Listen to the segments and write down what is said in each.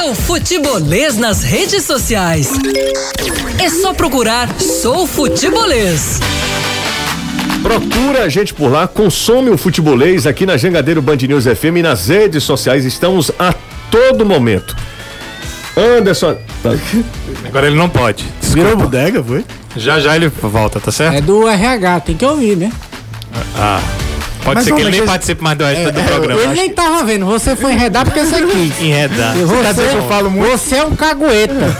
seu futebolês nas redes sociais. É só procurar Sou Futebolês. Procura a gente por lá, consome o futebolês aqui na Jangadeiro Band News FM e nas redes sociais. Estamos a todo momento. Anderson. Agora ele não pode. Virou bodega, foi? Já já ele volta, tá certo? É do RH, tem que ouvir, né? Ah. Pode Mas ser que ele nem participe mais do resto É, do é, programa. Ele nem tava vendo, você foi enredar porque você quis. Enredar. Você, eu falo muito? você é um cagueta.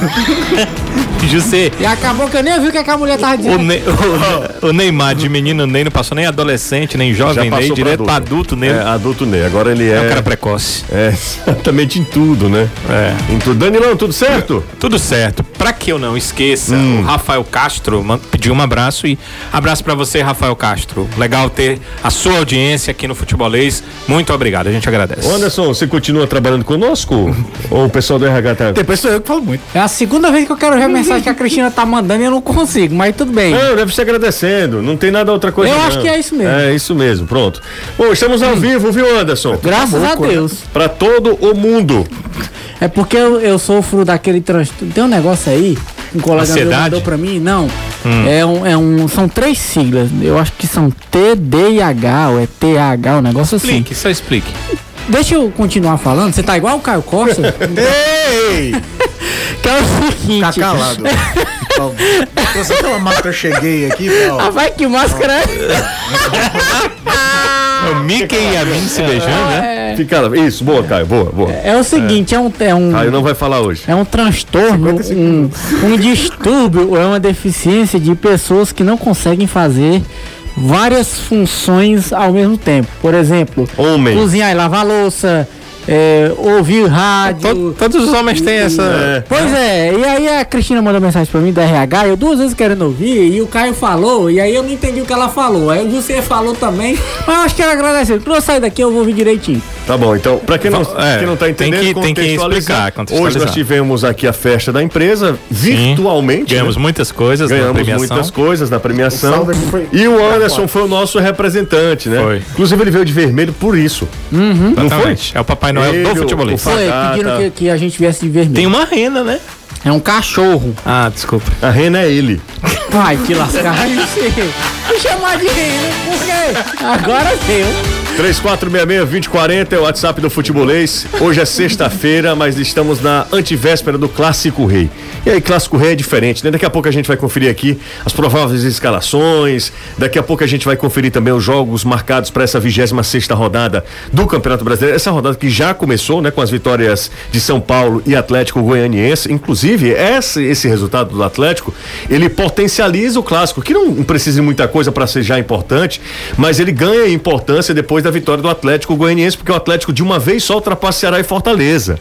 José, E acabou que eu nem vi o que, é que a mulher tava o, dizendo. Ne- o- o Neymar de menino Ney não passou nem adolescente, nem jovem pra direto pra adulto Ney. É, É, adulto Ney. Agora ele é. um cara precoce. É, exatamente em tudo, né? É. Em tudo. Danilão, tudo certo? Tudo certo. Pra que eu não esqueça, Hum. o Rafael Castro pediu um abraço e abraço pra você, Rafael Castro. Legal ter a sua audiência aqui no Futebolês. Muito obrigado, a gente agradece. Anderson, você continua trabalhando conosco? Ou o pessoal do RH tá. Depois sou eu que falo muito. É a segunda vez que eu quero ver a mensagem que a Cristina tá mandando e eu não consigo, mas tudo bem. Não, deve ser agradecendo. Não tem nada outra coisa. Eu não. acho que é isso mesmo. É isso mesmo, pronto. Bom, estamos ao vivo, viu, Anderson? Graças a Deus. Pra todo o mundo. É porque eu, eu sofro daquele transtorno. Tem um negócio aí, um colega meu mandou pra mim, não. É, um, é um. São três siglas. Eu acho que são T, D e H, ou é T, A, H, um negócio assim. Explique, só explique. Deixa eu continuar falando. Você tá igual o Caio Costa? Ei! que é o seguinte. Tá calado. Eu sei aquela máscara eu cheguei aqui, ó. Ah, vai que máscara é. É o Mickey e a Minnie se beijando, né? Fica. Isso, boa, Caio, boa, boa. É o seguinte, é, um. É um Caio não vai falar hoje. É um transtorno, um, um distúrbio, é uma deficiência de pessoas que não conseguem fazer várias funções ao mesmo tempo. Por exemplo, Homem. cozinhar e lavar louça, é, ouvir rádio. To- todos os homens têm essa. É. Pois é, e aí a Cristina mandou mensagem pra mim da RH, eu duas vezes querendo ouvir, e o Caio falou, e aí eu não entendi o que ela falou. Aí o José falou também, mas eu acho que ela agradeceu. Quando eu sair daqui eu vou ouvir direitinho. Tá bom, então, pra quem não, É, quem não tá tem entendendo, que- tem que explicar. Hoje nós tivemos aqui a festa da empresa, virtualmente. Ganhamos né? muitas coisas na Ganhamos premiação. muitas coisas na premiação. Foi- E o Anderson foi o nosso representante, né? Foi. Inclusive ele veio de vermelho por isso. Não foi? É o Papai Noel Ele, do o- futebolês. o Foi, pediram que, que a gente viesse de vermelho. Tem uma rena, né? É um cachorro. Ah, desculpa. A rena é ele. Vai te lascar. Me chamar de rena, por quê? Agora deu. 3466-2040 é o WhatsApp do Futebolês. Hoje é sexta-feira, mas estamos na antivéspera do Clássico Rei. E aí, Clássico Rei é diferente, né? Daqui a pouco a gente vai conferir aqui as prováveis escalações. Daqui a pouco a gente vai conferir também os jogos marcados para essa 26 rodada do Campeonato Brasileiro. Essa rodada que já começou, né? Com as vitórias de São Paulo e Atlético Goianiense. Inclusive, esse, esse resultado do Atlético, ele potencializa o Clássico, que não precisa de muita coisa para ser já importante, mas ele ganha importância depois da vitória do Atlético Goianiense, porque o Atlético de uma vez só ultrapassa Ceará e Fortaleza.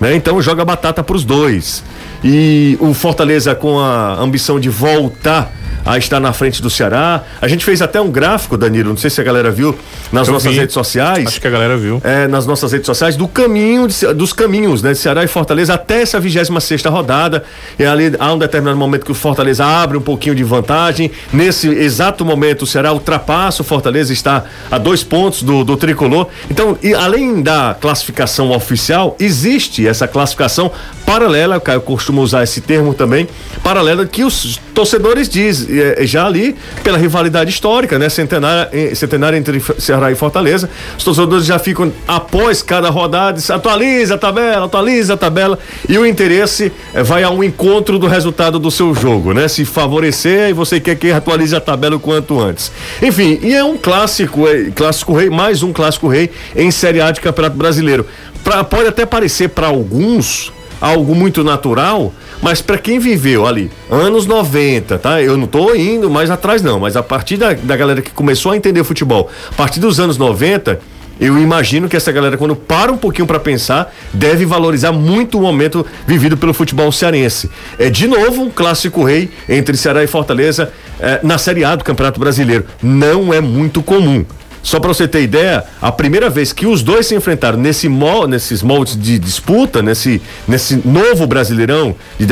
Né? Então joga batata para os dois. E o Fortaleza com a ambição de voltar a estar na frente do Ceará. A gente fez até um gráfico, Danilo, não sei se a galera viu, nas Eu nossas vi. redes sociais Acho que a galera viu. é, nas nossas redes sociais do caminho de dos caminhos né, de Ceará e Fortaleza até essa 26 rodada. E ali há um determinado momento que o Fortaleza abre um pouquinho de vantagem. Nesse exato momento, o Ceará ultrapassa o Fortaleza, está a dois pontos do, do tricolor. Então, e além da classificação oficial, existe essa classificação paralela, o Caio costuma usar esse termo também, paralela que os torcedores dizem, já ali pela rivalidade histórica, né, centenária, eh, centenária entre Ceará e Fortaleza, os torcedores já ficam após cada rodada, atualiza a tabela, atualiza a tabela, e o interesse eh, vai ao encontro do resultado do seu jogo, né? Se favorecer e você quer que atualize a tabela o quanto antes. Enfim, e é um clássico, é, clássico rei, mais um clássico rei em Série A de Campeonato Brasileiro. Pra, pode até parecer para alguns algo muito natural, mas para quem viveu ali anos 90, tá? Eu não tô indo mais atrás não, mas a partir da, da galera que começou a entender futebol, a partir dos anos 90, eu imagino que essa galera quando para um pouquinho para pensar, deve valorizar muito o momento vivido pelo futebol cearense. É de novo um clássico rei entre Ceará e Fortaleza eh, na Série A do Campeonato Brasileiro. Não é muito comum. Só para você ter ideia, a primeira vez que os dois se enfrentaram nesse mol, nesses moldes de disputa, nesse, nesse novo Brasileirão de,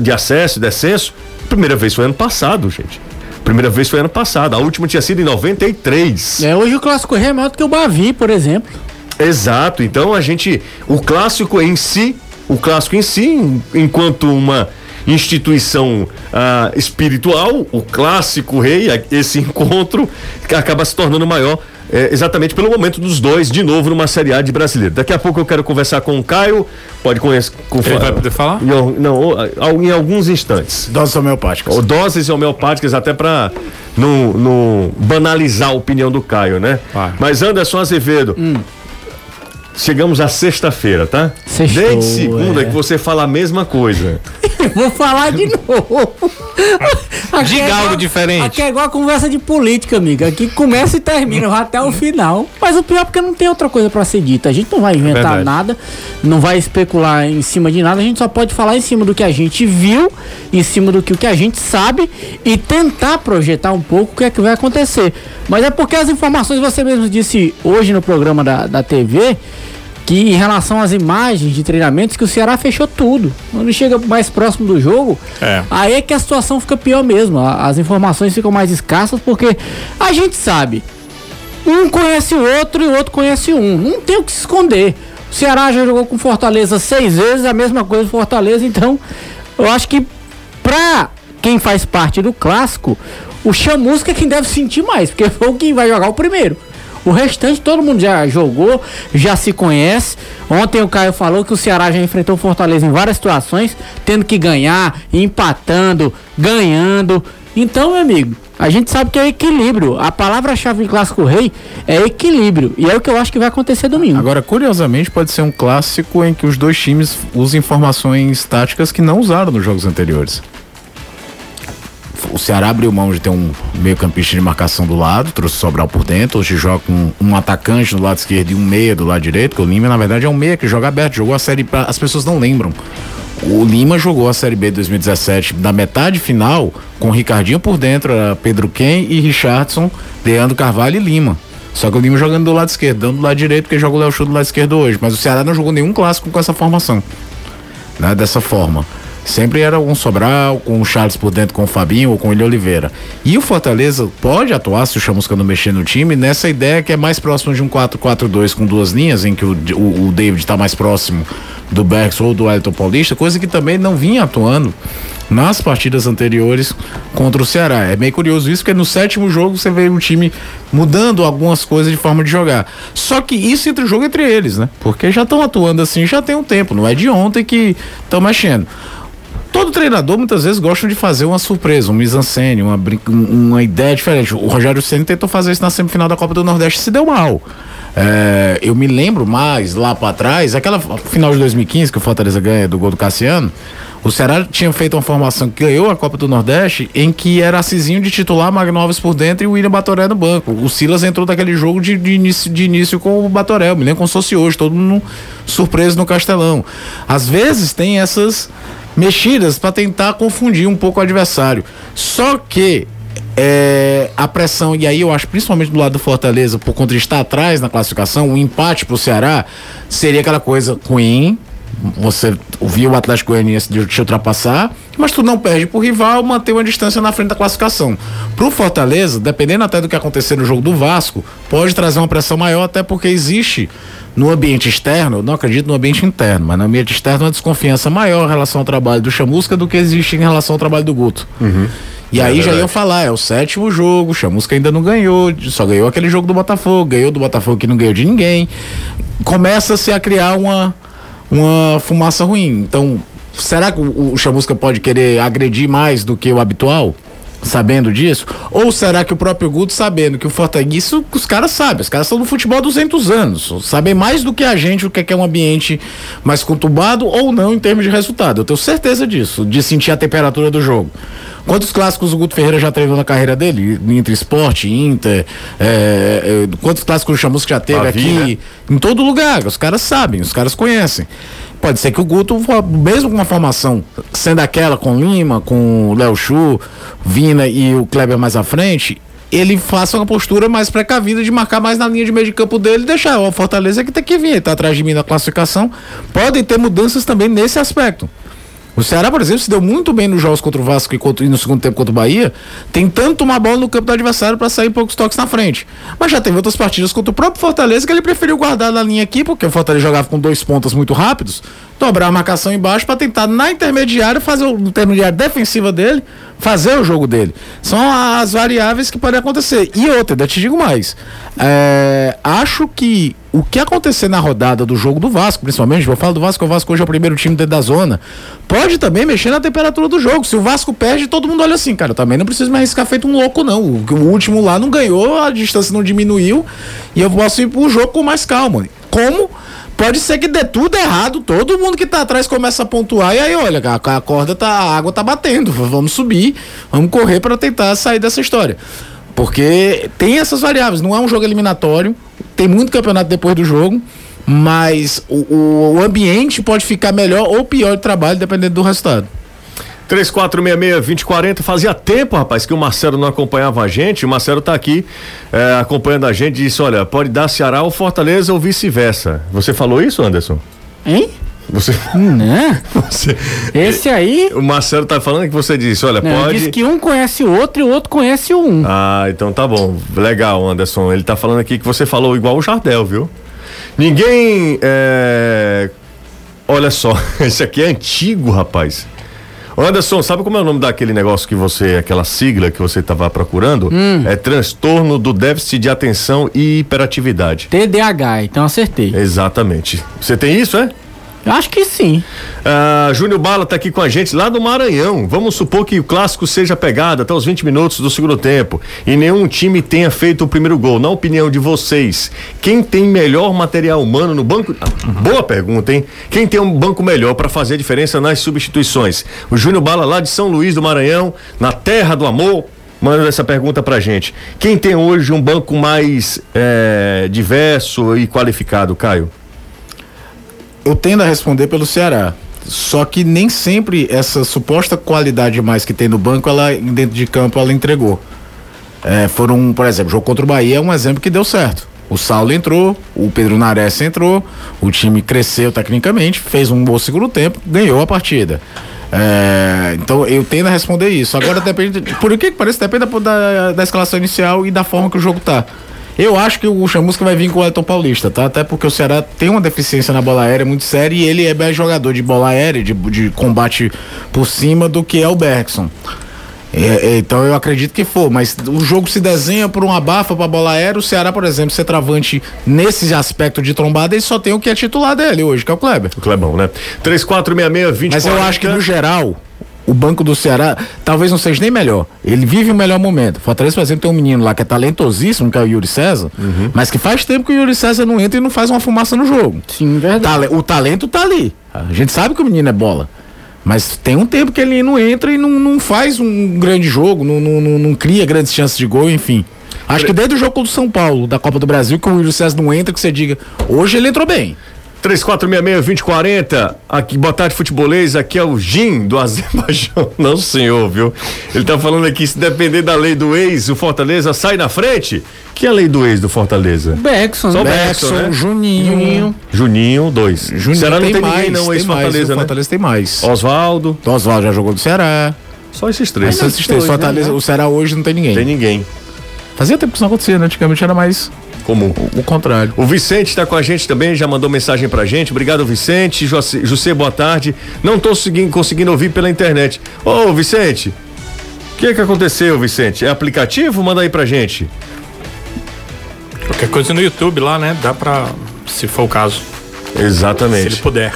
de acesso e descenso, a primeira vez foi ano passado, gente. Primeira vez foi ano passado, a última tinha sido em 93. É, hoje o clássico rei é maior do que o Bavi, por exemplo. Exato, então a gente. O clássico em si o clássico em si, enquanto uma instituição ah, espiritual, o clássico rei, esse encontro acaba se tornando maior é, exatamente pelo momento dos dois de novo numa Série A de brasileiro. Daqui a pouco eu quero conversar com o Caio. Pode conhecer. Com, Ele vai poder falar? Não, não, em alguns instantes. Doses homeopáticas. Doses homeopáticas, até para não, não banalizar a opinião do Caio, né? Vai. Mas Anderson Azevedo. Hum. Chegamos à sexta-feira, tá? Sextou, Desde segunda é. que você fala a mesma coisa. Vou falar de novo. Aqui Diga é algo diferente. Aqui é igual a conversa de política, amiga. Aqui começa e termina, vai até o final. Mas o pior é porque não tem outra coisa pra ser dita. A gente não vai inventar Verdade. nada, não vai especular em cima de nada. A gente só pode falar em cima do que a gente viu, em cima do que, o que a gente sabe e tentar projetar um pouco o que é que vai acontecer. Mas é porque as informações, você mesmo disse hoje no programa da, da TV, que em relação às imagens de treinamentos, que o Ceará fechou tudo. Quando chega mais próximo do jogo, É. aí é que a situação fica pior mesmo. As informações ficam mais escassas porque a gente sabe. Um conhece o outro e o outro conhece um. Não tem o que se esconder. O Ceará já jogou com Fortaleza seis vezes, a mesma coisa do Fortaleza, então eu acho que pra quem faz parte do clássico, o Chamusca é quem deve sentir mais, porque foi o que vai jogar o primeiro. O restante todo mundo já jogou, já se conhece. Ontem o Caio falou que o Ceará já enfrentou o Fortaleza em várias situações, tendo que ganhar, empatando, ganhando. Então, meu amigo, a gente sabe que é equilíbrio. A palavra-chave em Clássico Rei é equilíbrio. E é o que eu acho que vai acontecer domingo. Agora, curiosamente, pode ser um clássico em que os dois times usam informações táticas que não usaram nos jogos anteriores. O Ceará abriu mão de ter um meio-campista de marcação do lado, trouxe Sobral por dentro. Hoje joga com um atacante do lado esquerdo e um meia do lado direito, que o Lima, na verdade, é um meia que joga aberto, jogou a série. Pra, as pessoas não lembram. O Lima jogou a Série B de 2017 na metade final com Ricardinho por dentro, Pedro Ken e Richardson, Leandro Carvalho e Lima. Só que o Lima jogando do lado esquerdo, dando do lado direito, porque joga o Léo Chu do lado esquerdo hoje. Mas o Ceará não jogou nenhum clássico com essa formação. Né? Dessa forma. Sempre era um Sobral, com o Charles por dentro, com o Fabinho ou com o William Oliveira. E o Fortaleza pode atuar, se o Chamusca não mexer no time, nessa ideia que é mais próximo de um 4-4-2 com duas linhas, em que o, o, o David está mais próximo do Bergs ou do Elton Paulista, coisa que também não vinha atuando nas partidas anteriores contra o Ceará. É meio curioso isso, porque no sétimo jogo você vê o time mudando algumas coisas de forma de jogar. Só que isso entre o jogo entre eles, né? Porque já estão atuando assim já tem um tempo, não é de ontem que estão mexendo. Todo treinador muitas vezes gosta de fazer uma surpresa, um mise-en-scène, uma, um- uma ideia diferente. O Rogério Ceni tentou fazer isso na semifinal da Copa do Nordeste e se deu mal. É, eu me lembro mais lá pra trás, aquela final de 2015 que o Fortaleza ganha do gol do Cassiano. O Ceará tinha feito uma formação que ganhou a Copa do Nordeste em que era Cizinho de titular, Magno Alves por dentro e o William Batoré no banco. O Silas entrou daquele jogo de, de início, de início com o Batoré. Me lembro como se fosse hoje, todo mundo surpreso no Castelão. Às vezes tem essas mexidas para tentar confundir um pouco o adversário. Só que é, a pressão, e aí eu acho principalmente do lado do Fortaleza, por conta de estar atrás na classificação, um empate pro Ceará seria aquela coisa ruim. Você viu o Atlético Goianiense de te ultrapassar, mas tu não perde pro rival, manter uma distância na frente da classificação. Pro Fortaleza, dependendo até do que acontecer no jogo do Vasco, pode trazer uma pressão maior, até porque existe no ambiente externo, não acredito no ambiente interno, mas no ambiente externo uma desconfiança maior em relação ao trabalho do Chamusca do que existe em relação ao trabalho do Guto. E aí já iam falar, é o sétimo jogo, o Chamusca ainda não ganhou, só ganhou aquele jogo do Botafogo, ganhou do Botafogo que não ganhou de ninguém. Começa-se a criar uma, uma fumaça ruim. Então, será que o, o Chamusca pode querer agredir mais do que o habitual? Sabendo disso? Ou será que o próprio Guto, sabendo que o Fortaleza. Isso os caras sabem, os caras estão no futebol há 200 anos. Sabem mais do que a gente o que é, que é um ambiente mais conturbado ou não em termos de resultado. Eu tenho certeza disso, de sentir a temperatura do jogo. Quantos clássicos o Guto Ferreira já treinou na carreira dele? Inter Esporte, Inter. é, é, quantos clássicos o Chamusca já teve aqui? Em todo lugar. Os caras sabem, os caras conhecem. Pode ser que o Guto, mesmo com uma formação sendo aquela com Lima, com Léo Chu, Vina e o Kleber mais à frente, ele faça uma postura mais precavida de marcar mais na linha de meio de campo dele e deixar o Fortaleza que tem que vir, tá atrás de mim na classificação. Podem ter mudanças também nesse aspecto. O Ceará, por exemplo, se deu muito bem nos jogos contra o Vasco e, contra- e no segundo tempo contra o Bahia, tentando tomar a bola no campo do adversário para sair poucos toques na frente. Mas já teve outras partidas contra o próprio Fortaleza que ele preferiu guardar na linha aqui, porque o Fortaleza jogava com dois pontas muito rápidos, dobrar a marcação embaixo para tentar na intermediária fazer o intermediário defensiva dele, fazer o jogo dele. São as variáveis que podem acontecer. E outra, ainda te digo mais. É, acho que o que acontecer na rodada do jogo do Vasco, principalmente, eu falo do Vasco, o Vasco hoje é o primeiro time dentro da zona, pode também mexer na temperatura do jogo. Se o Vasco perde, todo mundo olha assim, cara, eu também não preciso me arriscar feito um louco, não. O, o último lá não ganhou, a distância não diminuiu, e eu posso ir pro jogo com mais calma. Como? Pode ser que dê tudo errado, todo mundo que tá atrás começa a pontuar e aí, olha, a, corda tá, a água tá batendo, vamos subir, vamos correr para tentar sair dessa história. Porque tem essas variáveis, não é um jogo eliminatório, tem muito campeonato depois do jogo, mas o, o, o ambiente pode ficar melhor ou pior de trabalho, dependendo do resultado. 3466-2040. Fazia tempo, rapaz, que o Marcelo não acompanhava a gente. O Marcelo tá aqui é, acompanhando a gente e disse: olha, pode dar Ceará ou Fortaleza ou vice-versa. Você falou isso, Anderson? Hein? Você, Né? você- Esse aí. O Marcelo tá falando que você disse: olha, Não, pode. diz que um conhece o outro e o outro conhece o um. Ah, então tá bom. Legal, Anderson. Ele tá falando aqui que você falou igual o Jardel, viu? Ninguém. É... Olha só, esse aqui é antigo, rapaz. Anderson, sabe como é o nome daquele negócio que você, aquela sigla que você estava procurando? É transtorno do déficit de atenção e hiperatividade. TDAH, então acertei. Exatamente. Você tem isso, é? Acho que sim. Ah, Júnior Bala tá aqui com a gente lá do Maranhão. Vamos supor que o clássico seja pegado até os 20 minutos do segundo tempo e nenhum time tenha feito o primeiro gol. Na opinião de vocês, quem tem melhor material humano no banco? Ah, boa pergunta, hein? Quem tem um banco melhor para fazer a diferença nas substituições? O Júnior Bala lá de São Luís do Maranhão, na terra do amor. Manda essa pergunta pra gente. Quem tem hoje um banco mais eh, diverso e qualificado, Caio? Eu tendo a responder pelo Ceará. Só que nem sempre essa suposta qualidade mais que tem no banco, ela dentro de campo ela entregou. É, foram, por exemplo, o jogo contra o Bahia é um exemplo que deu certo. O Saulo entrou, o Pedro Nares entrou, o time cresceu tecnicamente, fez um bom segundo tempo, ganhou a partida. É, então eu tendo a responder isso. Agora depende. Por que que parece? Depende da, da, da escalação inicial e da forma que o jogo tá. Eu acho que o Chamusca vai vir com o Elton Paulista, tá? Até porque o Ceará tem uma deficiência na bola aérea muito séria e ele é mais jogador de bola aérea, de, de combate por cima do que é o Bergson. É, então eu acredito que for, mas o jogo se desenha por uma bafa pra bola aérea. O Ceará, por exemplo, ser travante nesse aspecto de trombada, ele só tem o que é titular dele hoje, que é o Kleber. O Clebão, né? 3466 Mas eu acho que no geral, o banco do Ceará talvez não seja nem melhor. Ele vive o melhor momento. Fortaleza, por exemplo, tem um menino lá que é talentosíssimo, que é o Yuri César, mas que faz tempo que o Yuri César não entra e não faz uma fumaça no jogo. Sim, verdade. O talento tá ali. A gente sabe que o menino é bola. Mas tem um tempo que ele não entra e não, não faz um grande jogo, não, não, não, não cria grandes chances de gol, enfim. Acho que desde o jogo do São Paulo, da Copa do Brasil, que o Yuri César não entra, que você diga, hoje ele entrou bem. 3466-2040, aqui, boa tarde, futebolês, aqui é o Jim do Azerbaijão. Não, senhor, viu? Ele tá falando aqui, se depender da lei do ex, o Fortaleza sai na frente. Que é a lei do ex do Fortaleza? Beckson, Só o né? Beckson, né? Juninho. Juninho. Juninho, dois. Juninho Será não tem mais, ninguém não, tem mais, ex-Fortaleza, o né? Fortaleza tem mais. Oswaldo, O Oswaldo já jogou do Ceará. só esses três. Mas esses três, Fortaleza, né? o Ceará hoje não tem ninguém. Tem ninguém. Fazia tempo que isso não acontecia, né? Antigamente era mais Comum. o, o contrário. O Vicente está com a gente também, já mandou mensagem pra gente. Obrigado, Vicente. José, José, boa tarde. Não tô seguindo- conseguindo ouvir pela internet. Ô, Vicente, o que que aconteceu, Vicente? É aplicativo? Manda aí pra gente. Qualquer coisa no YouTube lá, né? Dá pra, se for o caso, se ele Exatamente. puder.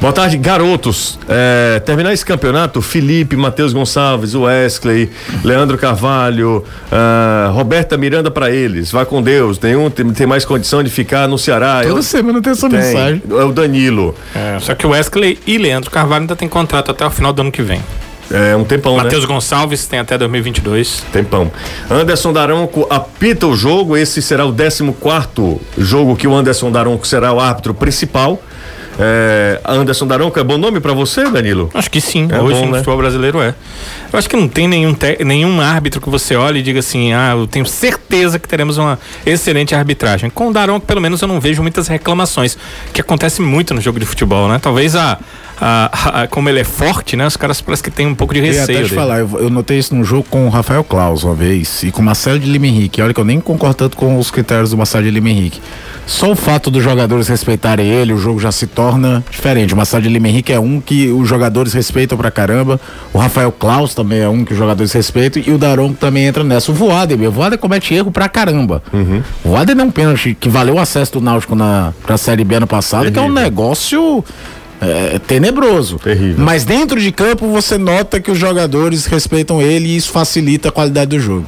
Boa tarde, garotos. É, terminar esse campeonato, Felipe, Matheus Gonçalves, Wesley, Leandro Carvalho, ah, Roberta Miranda pra eles. Vai com Deus. Nenhum tem, tem mais condição de ficar no Ceará. Toda Eu- semana tem essa tem. mensagem. É o Danilo. É, só que o Wesley e Leandro Carvalho ainda tem contrato até o final do ano que vem. É um tempão, né? Matheus Gonçalves tem até 2022. Tempão. Anderson Daronco apita o jogo. Esse será o 14 jogo que o Anderson Daronco será o árbitro principal. É, Anderson Daronco é bom nome pra você, Danilo? Acho que sim, É hoje bom, no né? futebol brasileiro é. Eu acho que não tem nenhum, te- nenhum árbitro que você olhe e diga assim, ah, eu tenho certeza que teremos uma excelente arbitragem. Com o Daronco, pelo menos, eu não vejo muitas reclamações, que acontece muito no jogo de futebol, né? Talvez a, a- a- como ele é forte, né? Os caras parece que tem um pouco de Eu receio até te dele. falar, eu, eu notei isso num jogo com o Rafael Claus uma vez e com o Marcelo de Lima Henrique. Olha que eu nem concordo tanto com os critérios do Marcelo de Lima Henrique. Só o fato dos jogadores respeitarem ele, o jogo já se torna torna diferente. O Massad Lima Henrique é um que os jogadores respeitam pra caramba. O Rafael Klaus também é um que os jogadores respeitam. E o Daronco também entra nessa. O Voader, meu, o Voader comete erro pra caramba. O Voader deu um pênalti que valeu o acesso do Náutico na, pra Série B ano passado, que é um Terrível. negócio é, tenebroso. Terrível. Mas dentro de campo você nota que os jogadores respeitam ele e isso facilita a qualidade do jogo.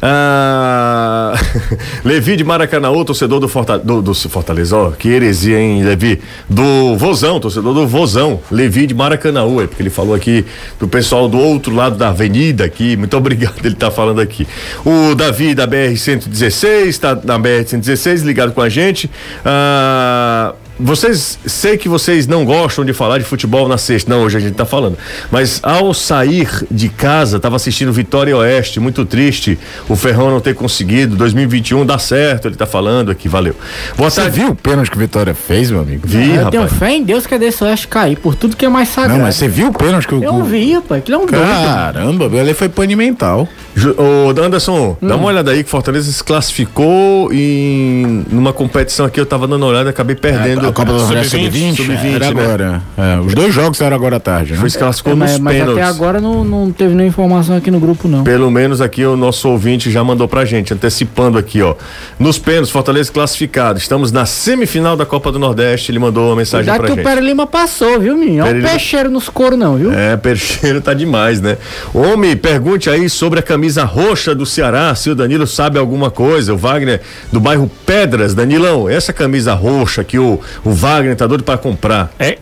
Ah, Levi de Maracanã, torcedor do, Forta, do, do Fortaleza, ó, que heresia, hein, Levi? Do Vozão, torcedor do Vozão, Levi de Maracanã, é porque ele falou aqui do pessoal do outro lado da avenida aqui, muito obrigado, ele tá falando aqui. O Davi da BR-116, tá na BR-116, ligado com a gente. Ah, vocês, sei que vocês não gostam de falar de futebol na sexta, não, hoje a gente tá falando. Mas ao sair de casa, tava assistindo Vitória e Oeste, muito triste o Ferrão não ter conseguido. 2021 dá certo, ele tá falando aqui, valeu. Boa Você tarde. viu o pênalti que o Vitória fez, meu amigo? Vi, eu tenho rapaz. fé em Deus que é desse oeste cair, por tudo que é mais sagrado. Não, mas você viu o pênalti que o. Eu vi, rapaz, aquilo é um doido. Caramba, ele foi pane mental. Ô, Anderson, dá Hum. uma olhada aí que Fortaleza se classificou em numa competição aqui, eu tava dando uma olhada, acabei perdendo. A Copa do Nordeste Sub-20, Sub-20? Sub-20, Era né? agora. É, os dois jogos eram agora à tarde, né? Foi classificou É, nos mas, mas pênaltis. até agora não, não teve nenhuma informação aqui no grupo, não. Pelo menos aqui o nosso ouvinte já mandou pra gente, antecipando aqui, ó. Nos pênaltis, Fortaleza classificado. Estamos na semifinal da Copa do Nordeste. Ele mandou uma mensagem Cuidado pra que o gente. Pera Lima passou, viu, menino? Olha o peixeiro nos coros, não, viu? É, Percheiro tá demais, né? Homem, pergunte aí sobre a camisa roxa do Ceará, se o Danilo sabe alguma coisa. O Wagner do bairro Pedras, Danilão, essa camisa roxa que o, o Wagner tá doido pra comprar. É,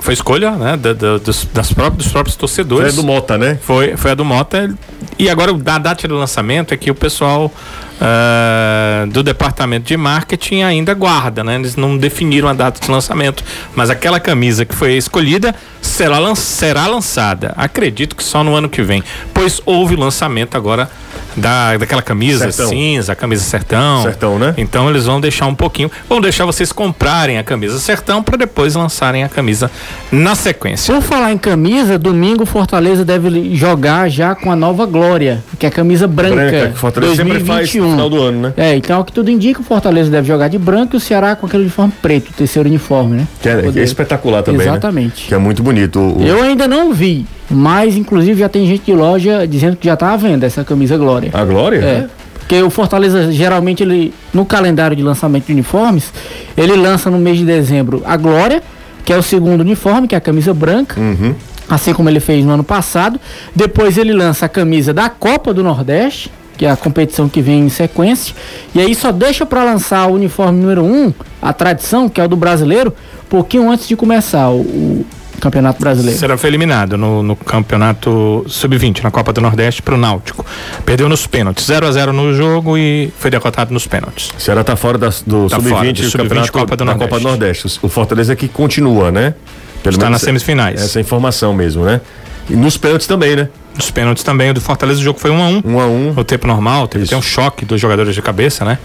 foi escolha, né, da- da- dos, das próprios, dos próprios torcedores. do Mota, né? Foi, foi a do Mota. E agora, a data do lançamento é que o pessoal ah, do departamento de marketing ainda guarda, né? Eles não definiram a data de lançamento. Mas aquela camisa que foi escolhida será, lan- será lançada. Acredito que só no ano que vem. Pois houve lançamento agora da, daquela camisa Sertão. cinza, a camisa sertão. Sertão, né? Então eles vão deixar um pouquinho. Vão deixar vocês comprarem a camisa sertão para depois lançarem a camisa na sequência. Por falar em camisa, domingo Fortaleza deve jogar já com a nova Glória, que é a camisa branca. Branca, que o Fortaleza sempre faz no 2021. final do ano, né? É, então o que tudo indica, o Fortaleza deve jogar de branco e o Ceará com aquele uniforme preto, o terceiro uniforme, né? Que é, que é espetacular também, né? Exatamente. Que é muito bonito. O, o- Eu ainda não vi, mas inclusive já tem gente de loja dizendo que já tá à venda essa camisa Glória. A Glória? É. Porque o Fortaleza, geralmente, ele, no calendário de lançamento de uniformes, ele lança no mês de dezembro a Glória, que é o segundo uniforme, que é a camisa branca, Uhum. assim como ele fez no ano passado. Depois ele lança a camisa da Copa do Nordeste, que é a competição que vem em sequência. E aí só deixa para lançar o uniforme número um, a tradição, que é o do brasileiro, pouquinho antes de começar o, o Campeonato Brasileiro. Será foi eliminado no, no campeonato sub-20, na Copa do Nordeste, pro Náutico. Perdeu nos pênaltis, 0 a 0 no jogo e foi derrotado nos pênaltis. O Ceará tá fora da- do Tá fora, Sub-20 do do Sub-20 campeonato Copa do da Nordeste. Copa do Nordeste. O Fortaleza que continua, né? Pelo Está menos nas semifinais. Essa informação mesmo, né? E nos pênaltis também, né? Nos pênaltis também, o do Fortaleza o jogo foi 1 a 1 Um a um. No tempo normal, teve Isso. até um choque dos jogadores de cabeça, né?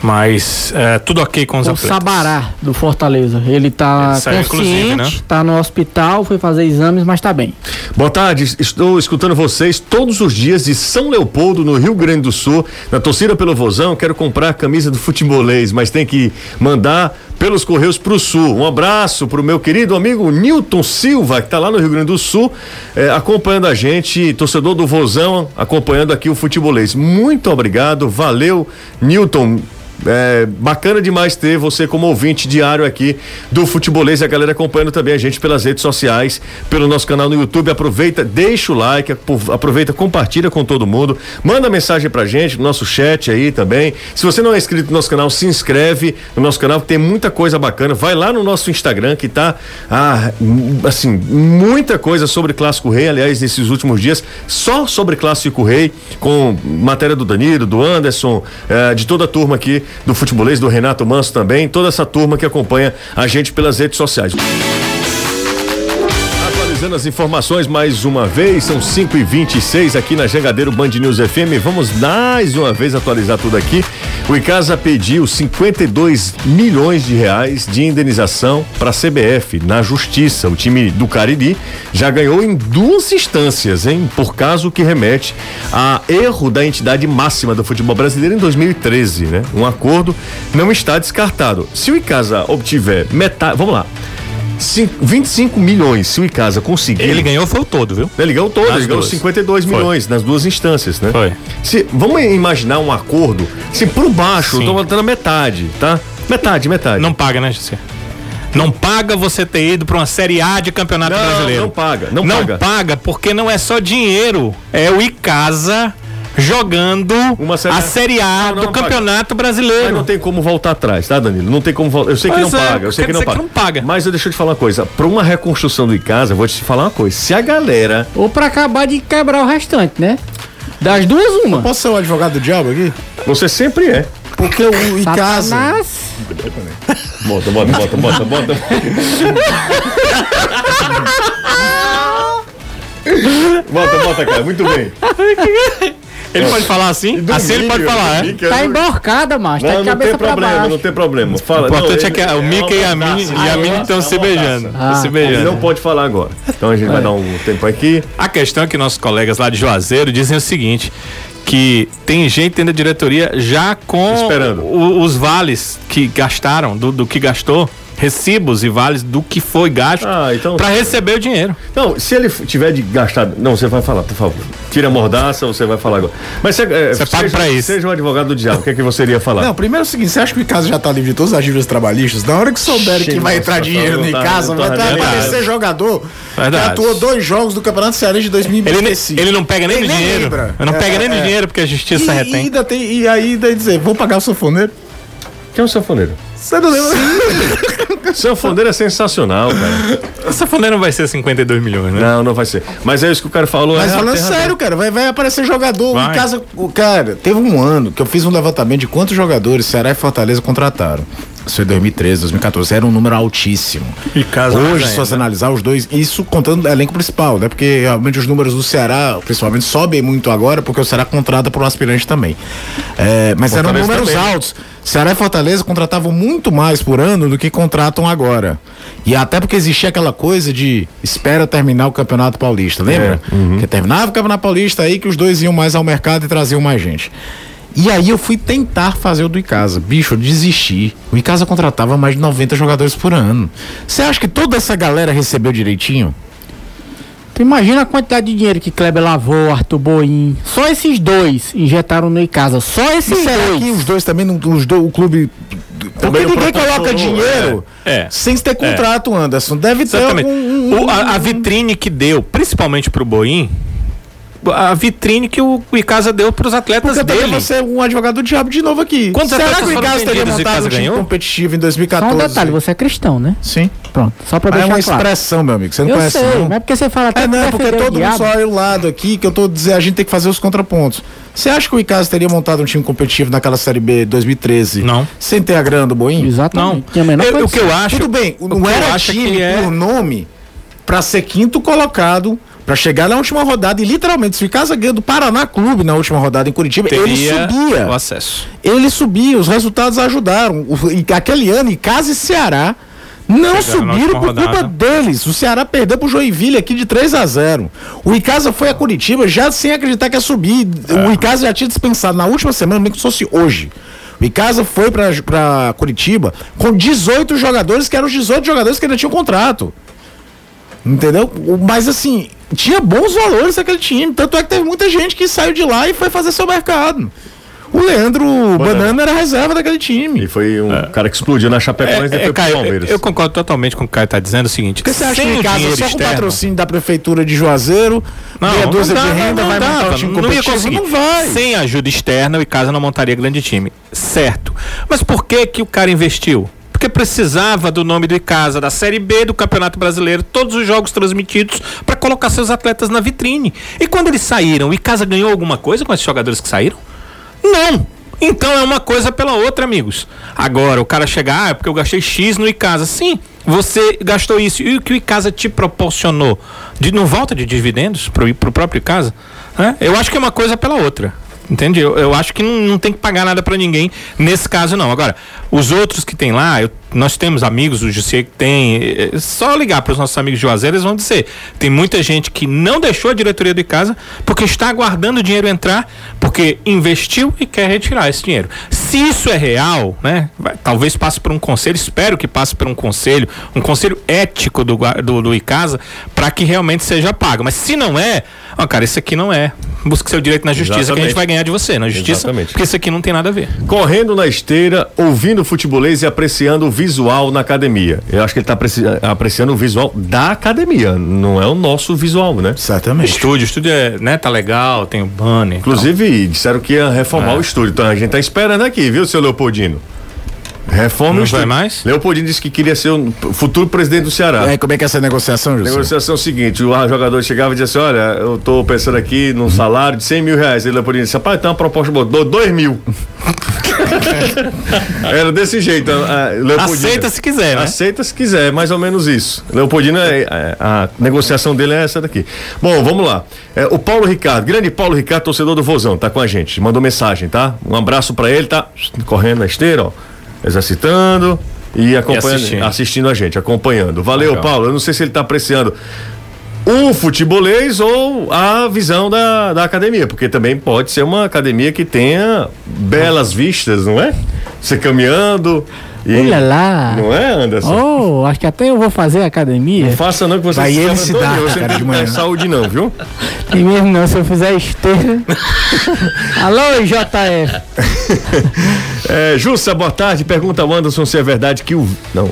Mas é, tudo ok com os O atletas. Sabará do Fortaleza. Ele tá Ele saiu, consciente, né? tá no hospital, foi fazer exames, mas tá bem. Boa tarde, estou escutando vocês todos os dias de São Leopoldo, no Rio Grande do Sul, na torcida pelo Vozão. Quero comprar a camisa do futebolês, mas tem que mandar pelos Correios pro Sul. Um abraço pro meu querido amigo Newton Silva, que tá lá no Rio Grande do Sul, eh, acompanhando a gente, torcedor do Vozão, acompanhando aqui o futebolês. Muito obrigado, valeu, Newton. É bacana demais ter você como ouvinte diário aqui do Futebolês e a galera acompanhando também a gente pelas redes sociais, pelo nosso canal no YouTube. Aproveita, deixa o like, apro- aproveita, compartilha com todo mundo, manda mensagem pra gente no nosso chat aí também. Se você não é inscrito no nosso canal, se inscreve no nosso canal que tem muita coisa bacana. Vai lá no nosso Instagram que tá, ah, assim, muita coisa sobre Clássico Rei. Aliás, nesses últimos dias, só sobre Clássico Rei, com matéria do Danilo, do Anderson, eh, de toda a turma aqui do futebolês, do Renato Manso também, toda essa turma que acompanha a gente pelas redes sociais. Atualizando as informações mais uma vez, são 5 e 26 aqui na Jangadeiro Band News FM. Vamos mais uma vez atualizar tudo aqui. O Icasa pediu 52 milhões de reais de indenização para a CBF na Justiça. O time do Cariri já ganhou em duas instâncias, hein? Por caso que remete a erro da entidade máxima do futebol brasileiro em 2013, né? Um acordo não está descartado. Se o Icasa obtiver metade, vamos lá. Cin- 25 milhões, se o Icasa conseguir. Ele ganhou foi o todo, viu? Ele ganhou todo, Nas ele ganhou duas. 52 Foi. milhões nas duas instâncias, né? Foi. Se, vamos imaginar um acordo, se por baixo, Sim. eu tô botando metade, tá? Metade, metade. Não paga, né, José? Não paga você ter ido pra uma Série A de Campeonato Não, Brasileiro. não paga, não não paga. paga porque não é só dinheiro. É o Icasa jogando Uma série a. Série A Não, não, do não paga. Campeonato Mas Brasileiro. não tem como voltar atrás, tá, Danilo? Não tem como voltar. Eu sei que não é, paga, eu sei quer que não paga. que não paga. Mas eu deixa eu te falar uma coisa. Pra uma reconstrução do Icasa, eu vou te falar uma coisa. Se a galera. Ou pra acabar de quebrar o restante, né? Das duas, uma. Posso ser o advogado do diabo aqui? Você sempre é. Porque o Icasa. Bota, bota, bota, bota, bota. bota, bota, cara. Muito bem. Ele pode falar assim? assim ele pode falar, é? Domingo, Tá domingo. emborcada, macho. Tá Não, de não cabeça tem pra problema, baixo. não tem problema. Fala, O importante não, é que ele- o Mickey e a Mini, taça, e a é Mini estão se é uma beijando. taça. Ah, se Ele beijando. não pode falar agora. Então a gente vai dar um tempo aqui. A questão é que nossos colegas lá de Juazeiro dizem o seguinte: que tem gente dentro da diretoria já com Esperando. o- os vales que gastaram, do, do que gastou, recibos e vales do que foi gasto Ah, então- para receber o dinheiro. Não, se ele tiver de gastar. Não, você vai falar, por favor. Tira a mordaça, você vai falar agora. Mas você, é, Você paga pra isso. seja o advogado do diabo, o que é que você iria falar? Não, primeiro é o seguinte, você acha que o Icasa já tá livre de todas as dívidas trabalhistas? Na hora que souberem que Sim, vai nossa, entrar dinheiro tá- no tá- Icasa, tá- vai tá- ter verdade. ser jogador que atuou dois jogos do Campeonato Cearense de Ele, 2025. ele não pega nem Ele dinheiro. Não É, pega nem é. dinheiro porque a justiça e, e retém. ainda tem, e aí daí dizer, vou pagar o sanfoneiro? Quem é o sanfoneiro? Você não lembra? Sanfoneiro é sensacional, cara. Folha não vai ser 52 milhões, né? Não, não vai ser. Mas é isso que o cara falou. Mas é, falando sério, cara, vai, vai aparecer jogador Vai. em casa. O cara, teve um ano que eu fiz um levantamento de quantos jogadores Ceará e Fortaleza contrataram. Isso foi 2013, 2014. Era um número altíssimo. E caso Hoje, se você analisar os dois, isso contando o elenco principal, né? Porque realmente os números do Ceará, principalmente, sobem muito agora, porque o Ceará contrata por um aspirante também. É, mas eram Fortaleza números também, né? altos. Ceará e Fortaleza contratavam muito mais por ano do que contratam agora. E até porque existia aquela coisa de espera terminar o Campeonato Paulista, lembra? Que terminava o Campeonato Paulista aí que os dois iam mais ao mercado e traziam mais gente. E aí eu fui tentar fazer o do Icasa. Bicho, eu desisti. O Icasa contratava mais de 90 jogadores por ano. Você acha que toda essa galera recebeu direitinho? Tu imagina a quantidade de dinheiro que Kleber lavou, Arthur Boim. Só esses dois injetaram no Icasa. Só esses será dois. que os dois também não. Os dois, o clube. Porque Também não ninguém coloca dinheiro é. É. sem ter contrato, Anderson. Deve ter algum. um- O- a, a vitrine que deu, principalmente pro Boim, a vitrine que o Icasa deu pros atletas Porque dele. você é um advogado do diabo de novo aqui. Quantos Será atletas que o Icasa teria montado Icasa um time competitivo em Só 2014? um detalhe, você é cristão, né? Sim. Pronto, só pra Ah, é deixar uma claro. expressão, meu amigo. Você não Eu conhece, sei, não? mas é porque você fala até É, não, que porque todo mundo só olha o lado aqui que eu tô dizendo, a gente tem que fazer os contrapontos. Você acha que o Icasa teria montado um time competitivo naquela Série B 2013? Não. Sem ter a grana do Boim? Exatamente. Não. Tinha a menor Eu- o que eu acho. Tudo bem, o não era acho time é- por nome pra ser quinto colocado, pra chegar na última rodada e literalmente, se o Icasa ganha do Paraná Clube na última rodada em Curitiba, ele teria subia. o acesso. Ele subia, os resultados ajudaram. O- aquele ano, Icasa e Ceará não Chegaram subiram por culpa rodada. deles. O Ceará perdeu pro Joinville aqui de 3 a 0 O Icasa foi a Curitiba já sem acreditar que ia subir. É. O Icasa já tinha dispensado na última semana, nem que fosse hoje. O Icasa foi pra Curitiba com 18 jogadores, que eram os 18 jogadores que ainda tinham contrato. Entendeu? O- Mas assim, tinha bons valores aquele time. Tanto é que teve muita gente que saiu de lá e foi fazer seu mercado. O Leandro Banana era reserva daquele time. E foi um cara que explodiu na Chapecoense e É, foi pro Caio, Palmeiras. eu, concordo totalmente com o que o Caio tá dizendo o seguinte. Porque você acha sem que o em casa, só com o patrocínio da prefeitura de Juazeiro, meia dúzia dá, de renda, vai montar dava, um time não ia conseguir. Não vai. Sem ajuda externa, o Icasa não montaria grande time. Certo. Mas por que que o cara investiu? Porque precisava do nome do Icasa, da Série B do Campeonato Brasileiro, todos os jogos transmitidos para colocar seus atletas na vitrine. E quando eles saíram, o Icasa ganhou alguma coisa com esses jogadores que saíram? Não. Então é uma coisa pela outra, amigos. Agora, o cara chegar, ah, é porque eu gastei X no Icasa. Sim, você gastou isso. E o que o Icasa te proporcionou? De, não volta de dividendos pro, pro próprio Icasa? Eu acho que é uma coisa pela outra. Entende? Eu, eu acho que não, não tem que pagar nada pra ninguém nesse caso, não. Agora, os outros que tem lá, eu- nós temos amigos, o José que tem. é, é só ligar para os nossos amigos de Juazeiro, eles vão dizer. Tem muita gente que não deixou a diretoria do Icasa porque está aguardando o dinheiro entrar, porque investiu e quer retirar esse dinheiro. Se isso é real, né? vai- talvez passe por um conselho, espero que passe por um conselho, um conselho ético do, do, do Icasa, para que realmente seja pago. Mas se não é, ó, cara, isso aqui não é. Busque seu direito na justiça, que a Exatamente. gente vai ganhar de você na justiça, Exatamente. porque isso aqui não tem nada a ver. Correndo na esteira, ouvindo futebolês e apreciando o visual na academia. Eu acho que ele está apreciando o visual da academia, não é o nosso visual, né? Certamente. Estúdio, o estúdio é, né, tá legal, tem o banner. Inclusive, disseram que ia reformar É. o estúdio. Então a gente tá esperando aqui, viu, seu Leopoldino? Reforma Não o estúdio. vai mais? Leopoldino disse que queria ser o futuro presidente do Ceará. Aí, como é que é essa negociação, A José? negociação é o seguinte, o jogador chegava e dizia assim, olha, eu tô pensando aqui num salário de 100 mil reais. Ele Leopoldino disse, rapaz, tem uma proposta boa, dou 2 mil. Era desse jeito. a- a. Aceita se quiser, né? Aceita se quiser, mais ou menos isso. Leopoldino, é, é, a negociação dele é essa daqui. Bom, vamos lá. É, o Paulo Ricardo, grande Paulo Ricardo, torcedor do Vozão, tá com a gente. Mandou mensagem, tá? Um abraço pra ele, tá correndo na esteira, ó. Exercitando e acompanhando, assistindo. assistindo. a gente, acompanhando. Valeu, Legal. Paulo. Eu não sei se ele tá apreciando o futebolês ou a visão da, da academia, porque também pode ser uma academia que tenha belas vistas, não é? Você caminhando. E, Olha lá. Não é, Anderson? Oh, acho que até eu vou fazer academia. Não faça não que você Vai se ele se dá, Você cara, não de manhã. saúde não, viu? E mesmo não, se eu fizer esteira. Alô, JF. É, Jussa, boa tarde. Pergunta ao Anderson se é verdade que o. Não.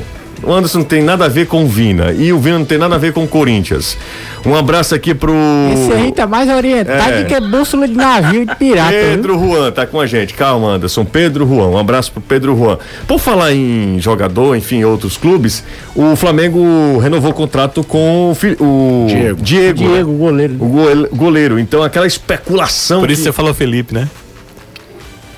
O Anderson não tem nada a ver com o Vina. E o Vina não tem nada a ver com o Corinthians. Um abraço aqui pro. Esse aí tá mais orientado É. que bússola de navio de pirata. viu? Pedro Juan tá com a gente. Calma, Anderson. Pedro Juan. Um abraço pro Pedro Juan. Por falar em jogador, enfim, outros clubes, o Flamengo renovou o contrato com o, fi- o Diego. Diego. né? Diego, goleiro. O goleiro. Então, aquela especulação. Por isso que- você falou Felipe, né?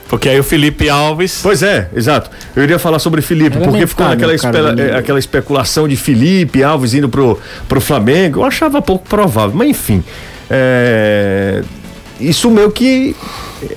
Porque aí o Felipe Alves. Pois é, exato. Eu iria falar sobre Felipe, Era porque ficou naquela do- eh, aquela especulação de Felipe Alves indo pro, pro Flamengo. Eu achava pouco provável, mas enfim. é, Isso meio que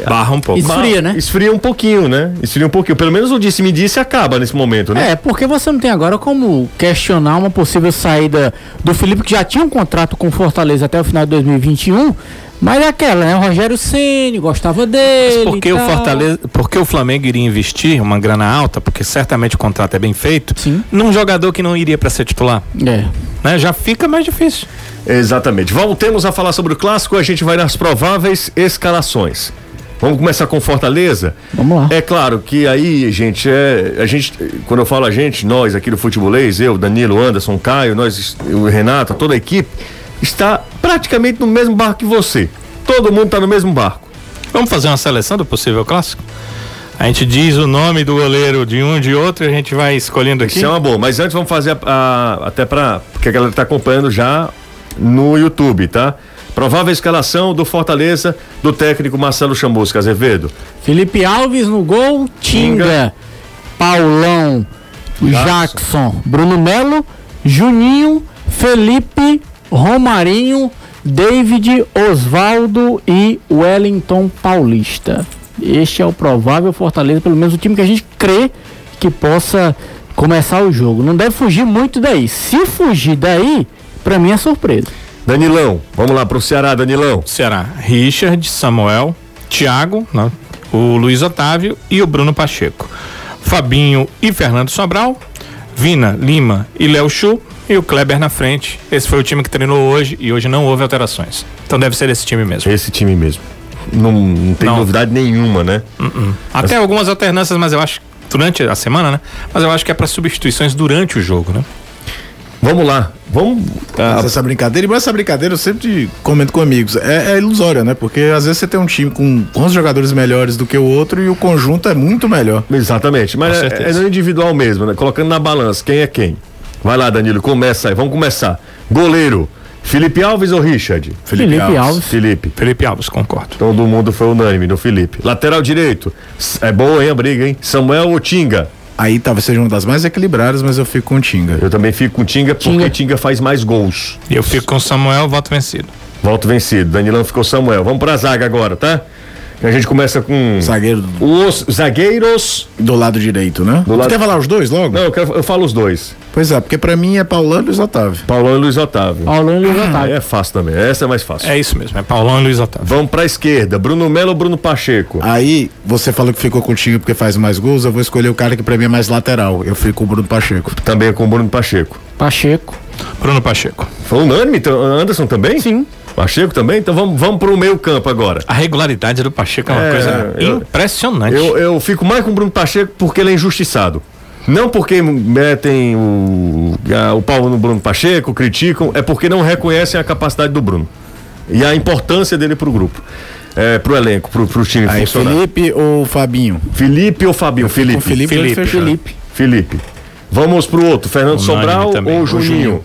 Barra um pouco. Esfria, né? esfria um pouquinho, né? Esfria um pouquinho. Pelo menos o disse-me disse acaba nesse momento, né? É, porque você não tem agora como questionar uma possível saída do Felipe, que já tinha um contrato com o Fortaleza até o final de 2021. Mas é aquela, né? O Rogério Ceni gostava dele. Por que e o tal. Fortaleza, por que o Flamengo iria investir uma grana alta, porque certamente o contrato é bem feito, Sim. num jogador que não iria para ser titular, É. né? Já fica mais difícil. Exatamente. Voltemos a falar sobre o clássico, a gente vai nas prováveis escalações. Vamos começar com Fortaleza? Vamos lá. É claro que aí, gente, é, a gente, quando eu falo a gente, nós aqui do Futebolês, eu, Danilo, Anderson, Caio, nós, o Renato, toda a equipe, está praticamente no mesmo barco que você. Todo mundo está no mesmo barco. Vamos fazer uma seleção do possível clássico? A gente diz o nome do goleiro de um de outro e a gente vai escolhendo aqui. Isso é uma boa. Mas antes vamos fazer a, a- até para porque a galera está acompanhando já no YouTube, tá? Provável escalação do Fortaleza do técnico Marcelo Chamusca Azevedo. Felipe Alves no gol, Tinga, Tinga. Paulão, Jackson, Bruno Melo, Juninho, Felipe, Romarinho, David, Osvaldo e Wellington Paulista. Este é o provável Fortaleza, pelo menos o time que a gente crê que possa começar o jogo. Não deve fugir muito daí. Se fugir daí, pra mim é surpresa. Danilão, vamos lá pro Ceará, Danilão. Ceará, Richard, Samuel, Thiago, né? o Luiz Otávio e o Bruno Pacheco. Fabinho e Fernando Sobral, Vina, Lima e Léo Chu e o Kleber na frente. Esse foi o time que treinou hoje e hoje não houve alterações. Então deve ser esse time mesmo. Esse time mesmo. Não, não tem Não. novidade nenhuma, né? Até algumas alternâncias, mas eu acho durante a semana, né? Mas eu acho que é para substituições durante o jogo, né? Vamos lá. Vamos. ah, Mas essa brincadeira, e essa brincadeira eu sempre comento com amigos, é, é ilusória, né? Porque às vezes você tem um time com 11 jogadores melhores do que o outro e o conjunto é muito melhor. exatamente. Mas é, é no individual mesmo, né? Colocando na balança quem é quem. Vai lá, Danilo, começa aí. Vamos começar. Goleiro. Felipe Alves ou Richard? Felipe, Alves. Felipe. Felipe Alves, concordo. Todo mundo foi unânime no Felipe. Lateral direito. É boa, hein, a briga, hein? Samuel ou Tinga? Aí talvez seja uma das mais equilibradas, mas eu fico com o Tinga. Eu também fico com Tinga porque Tinga. Tinga faz mais gols. E eu fico com o Samuel, voto vencido. Volto vencido. Danilão ficou Samuel. Vamos pra zaga agora, tá? A gente começa com Zagueiro os zagueiros. do lado direito, né? Do Tu lado- quer falar os dois logo? Não, eu, quero- eu falo os dois. Pois é, porque pra mim é Paulão e Luiz Otávio. Paulão e Luiz Otávio. Paulão e Luiz Aí Otávio. é fácil também. Essa é mais fácil. É isso mesmo, é Paulão e Luiz Otávio. Vamos pra esquerda. Bruno Melo ou Bruno Pacheco? Aí, você falou que ficou contigo porque faz mais gols, eu vou escolher o cara que pra mim é mais lateral. Eu fico com o Bruno Pacheco. Também com o Bruno Pacheco. Pacheco. Bruno Pacheco. Foi unânime? Então, Anderson também? Sim. Pacheco também? Então vamos, vamos pro meio campo agora. A regularidade do Pacheco é uma É, coisa eu- impressionante. Eu, eu fico mais com o Bruno Pacheco porque ele é injustiçado. Não porque metem o, a- o pau no Bruno Pacheco, criticam, é porque não reconhecem a capacidade do Bruno. E a importância dele pro grupo. É, pro elenco, pro, pro time Aí, funcionar. Felipe ou Fabinho? Felipe ou Fabinho? Felipe. Felipe, Felipe, fechou. Felipe. Felipe. Vamos pro outro, Fernando Unânime Sobral também, ou o Juninho?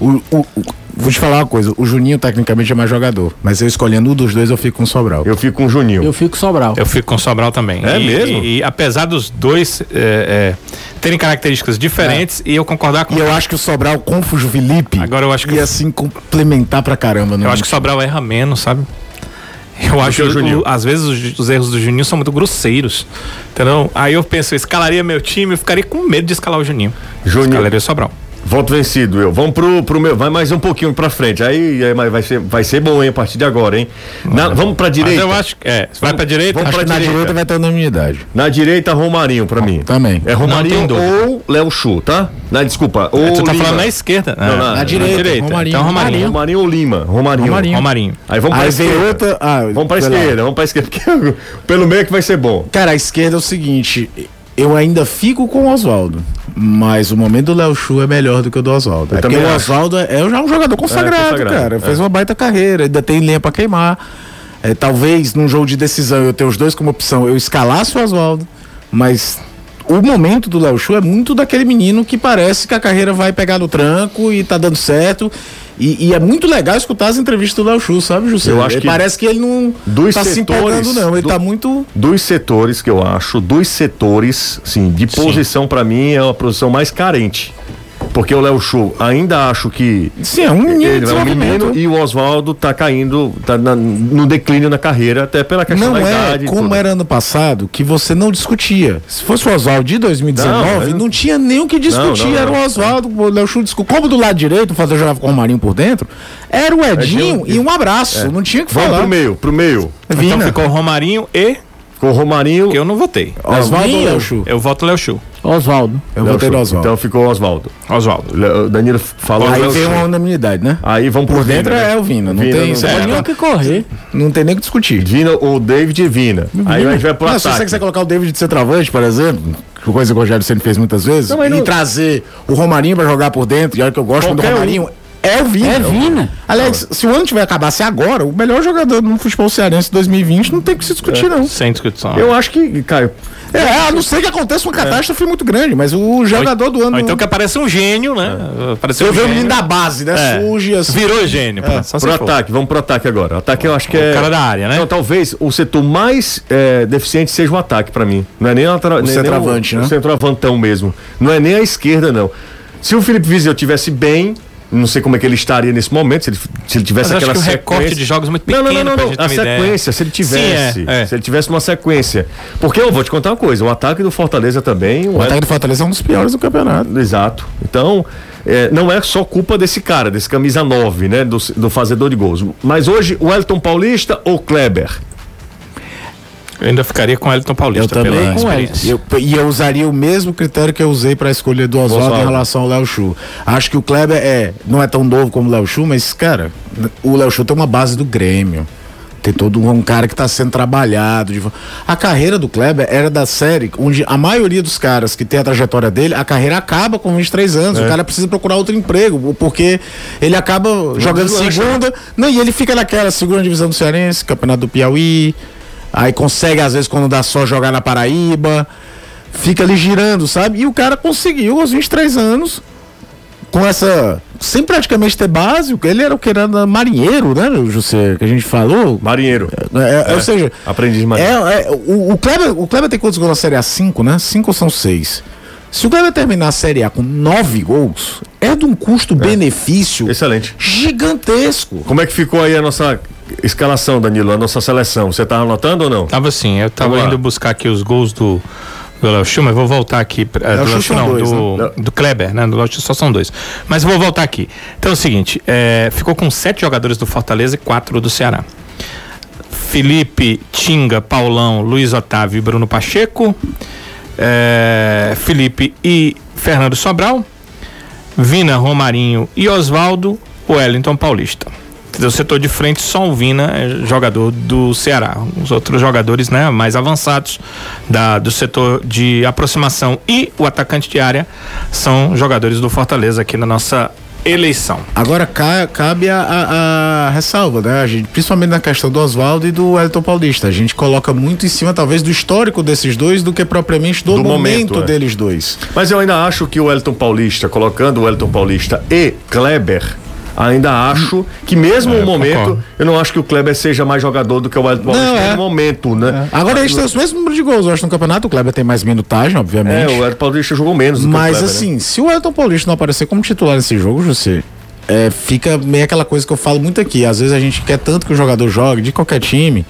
O, o- o- vou te falar uma coisa, o Juninho tecnicamente é mais jogador, mas eu escolhendo um dos dois eu fico com o Sobral. Eu fico com o Juninho. Eu fico Sobral. Eu fico com o Sobral também. É E- mesmo? E, e apesar dos dois é, é, terem características diferentes, e eu concordar com E eu acho que o Sobral com o Felipe Agora eu acho que- ia assim complementar pra caramba. né? Eu acho que o Sobral erra menos, sabe? Eu acho o que Juninho? o- às vezes os, os erros do Juninho são muito grosseiros. Entendeu? Aí eu penso, eu escalaria meu time, eu ficaria com medo de escalar o Juninho. Juninho. Escalaria o Sobral. Voto vencido, eu. Vamos pro, pro meu. Vai mais um pouquinho pra frente. Aí, aí vai, ser, vai ser bom, hein, a partir de agora, hein? Na- vamos pra Mas direita. eu acho que. É, vai pra direita. vamos pra que na direita. direita vai ter unanimidade. Na direita, Romarinho pra mim. Também. É Romarinho ou Léo Chu, tá? Na, desculpa. Ou tu tá Lima. falando na esquerda? Não, É, na- na direita, Romarinho. Então Romarinho. Romarinho ou Lima? Romarinho. Romarinho. Romarinho. Aí vamos pra Aí esquerda. outra. Ah, Vamos pra sei lá. esquerda, vamos pra esquerda. Porque pelo meio que vai ser bom. Cara, a esquerda é o seguinte. Eu ainda fico com o Oswaldo, mas o momento do Léo Chu é melhor do que o do Oswaldo. É porque o. Oswaldo é já um jogador consagrado, consagrado, cara. é. Fez uma baita carreira, ainda tem lenha pra queimar. É, talvez num jogo de decisão eu ter os dois como opção, eu escalasse o Oswaldo, mas o momento do Léo Chu é muito daquele menino que parece que a carreira vai pegar no tranco e tá dando certo. E, e é muito legal escutar as entrevistas do Léo Chu, sabe, José? Eu acho que Parece que ele não dos tá se setores, empolgando, não. Ele do- tá muito. Dos setores que eu acho, dos setores, sim, de posição pra mim é a posição mais carente. Porque o Léo Chu ainda acho que Sim, é um menino. ele é um menino e o Oswaldo tá caindo, tá na- no declínio na carreira, até pela questão Não da é idade. e como tudo. era ano passado, que você não discutia. Se fosse o Oswaldo de 2019, Não, não, eu- tinha nem o que discutir. Não, não, era não. o Oswaldo, o Léo discu- Como do lado direito, o Fazer jogava com o Romarinho por dentro, era o Edinho Edinho e um abraço. Não tinha que Vamos falar. pro meio, pro meio. Então Vina. ficou o Romarinho e. Com o Romarinho. que eu não votei. Oswaldo ou. Léo Chu? Eu voto Léo Chu. Oswaldo. Eu Léo votei no. Oswaldo. Então ficou o Oswaldo. Oswaldo. O Danilo falou Aí Chu. uma unanimidade, né? Aí vamos pro Por dentro Vina, né? é o Vina, não tem- você é. pode Tinha que correr. Não tem nem o que discutir. Vina, o David e Vina. Aí a gente vai pro Não, se você quiser colocar o David de centroavante, por exemplo, coisa que o Rogério sempre fez muitas vezes, Não, mas não- e trazer o Romarinho pra jogar por dentro, e olha que eu gosto muito do Qualquer um. É o Vina. É Vina. Aliás, se o ano tiver acabasse agora, o melhor jogador no futebol cearense de 2020 não tem o que se discutir, não. Sem discussão. Eu acho que, Caio, É, a não ser que aconteça uma catástrofe muito grande, mas o jogador do ano. Ou então que aparece um gênio, né? Apareceu eu um vejo o menino da base, né? É. Surge assim. Virou gênio. se pro ataque, vamos pro ataque agora. O ataque eu acho que é. cara da área, né? Não, talvez o setor mais é, deficiente seja o ataque pra mim. Não é nem o, lateral- nem- nem centroavante, o, né? O centroavantão mesmo. Não é nem a esquerda, não. Se o Felipe Vizeu tivesse bem, não sei como é que ele estaria nesse momento, se ele, se ele tivesse Mas acho aquela que o recorte sequência. de jogos é muito Não, pequeno não, não, não, não. ter A uma ideia. sequência, se ele tivesse. Sim, é, é. Se ele tivesse uma sequência. Porque eu vou te contar uma coisa: o ataque do Fortaleza também. O ataque do Fortaleza é um dos piores do campeonato. Exato. Então, é, não é só culpa desse cara, desse camisa 9, né? Do, do fazedor de gols. Mas hoje, o Elton Paulista ou Kleber? Eu ainda ficaria com o Elton Paulista. Eu também pela com. Eu- e eu usaria o mesmo critério que eu usei para escolher do Oswaldo em relação ao Léo Chu. Acho que o Kleber é, não é tão novo como o Léo Chu, mas, cara, o Léo Chu tem uma base do Grêmio. Tem todo um, cara que está sendo trabalhado. de A carreira do Kleber era da série onde a maioria dos caras que tem a trajetória dele, a carreira acaba com 23 anos. O cara precisa procurar outro emprego, porque ele acaba jogando segunda. Não, e ele fica naquela segunda divisão do Cearense, campeonato do Piauí. Aí consegue, às vezes, quando dá só jogar na Paraíba. Fica ali girando, sabe? E o cara conseguiu aos 23 anos, com essa. Sem praticamente ter base, ele era o que era marinheiro, né, José? Que a gente falou. Marinheiro. É, é, Ou seja, Aprendiz de marinheiro. é, é, o, o, Kleber, o Kleber tem quantos gols na Série A? Cinco, né? Cinco ou são seis? Se o Kleber terminar a Série A com nove gols, é de um custo-benefício Excelente. gigantesco. Como é que ficou aí a nossa escalação, Danilo? A nossa seleção? Você tá anotando ou não? Tava assim, eu tava Vamos lá. indo buscar aqui os gols do, do Léo Schumer, vou voltar aqui. pra- do Léo não, dois, do, do Kleber, né? Do Léo Schumer só são dois. Mas vou voltar aqui. Então é o seguinte: é, ficou com sete jogadores do Fortaleza e quatro do Ceará. Felipe, Tinga, Paulão, Luiz Otávio e Bruno Pacheco. É, Felipe e Fernando Sobral. Vina, Romarinho e Oswaldo, Wellington Paulista. Do setor de frente, só o Vina é jogador do Ceará. Os outros jogadores né, mais avançados da, do setor de aproximação e o atacante de área são jogadores do Fortaleza aqui na nossa eleição. Agora ca- cabe a, a- a ressalva, né? A gente, principalmente na questão do Oswaldo e do Wellington Paulista. A gente coloca muito em cima, talvez, do histórico desses dois do que propriamente do, Do momento, momento, é. deles dois. Mas eu ainda acho que o Wellington Paulista, colocando o Wellington Paulista e Kleber, ainda acho que mesmo É, no momento, concordo. eu não acho que o Kleber seja mais jogador do que o Wellington Paulista é. no momento, né? Agora eles têm os mesmos números de gols, eu acho, no campeonato. O Kleber tem mais minutagem, É, obviamente. o Wellington Paulista jogou menos do Mas que o Kleber, né? assim, se o Elton Paulista não aparecer como titular nesse jogo, José, é, fica meio aquela coisa que eu falo muito aqui. Às vezes a gente quer tanto que o jogador jogue de qualquer time,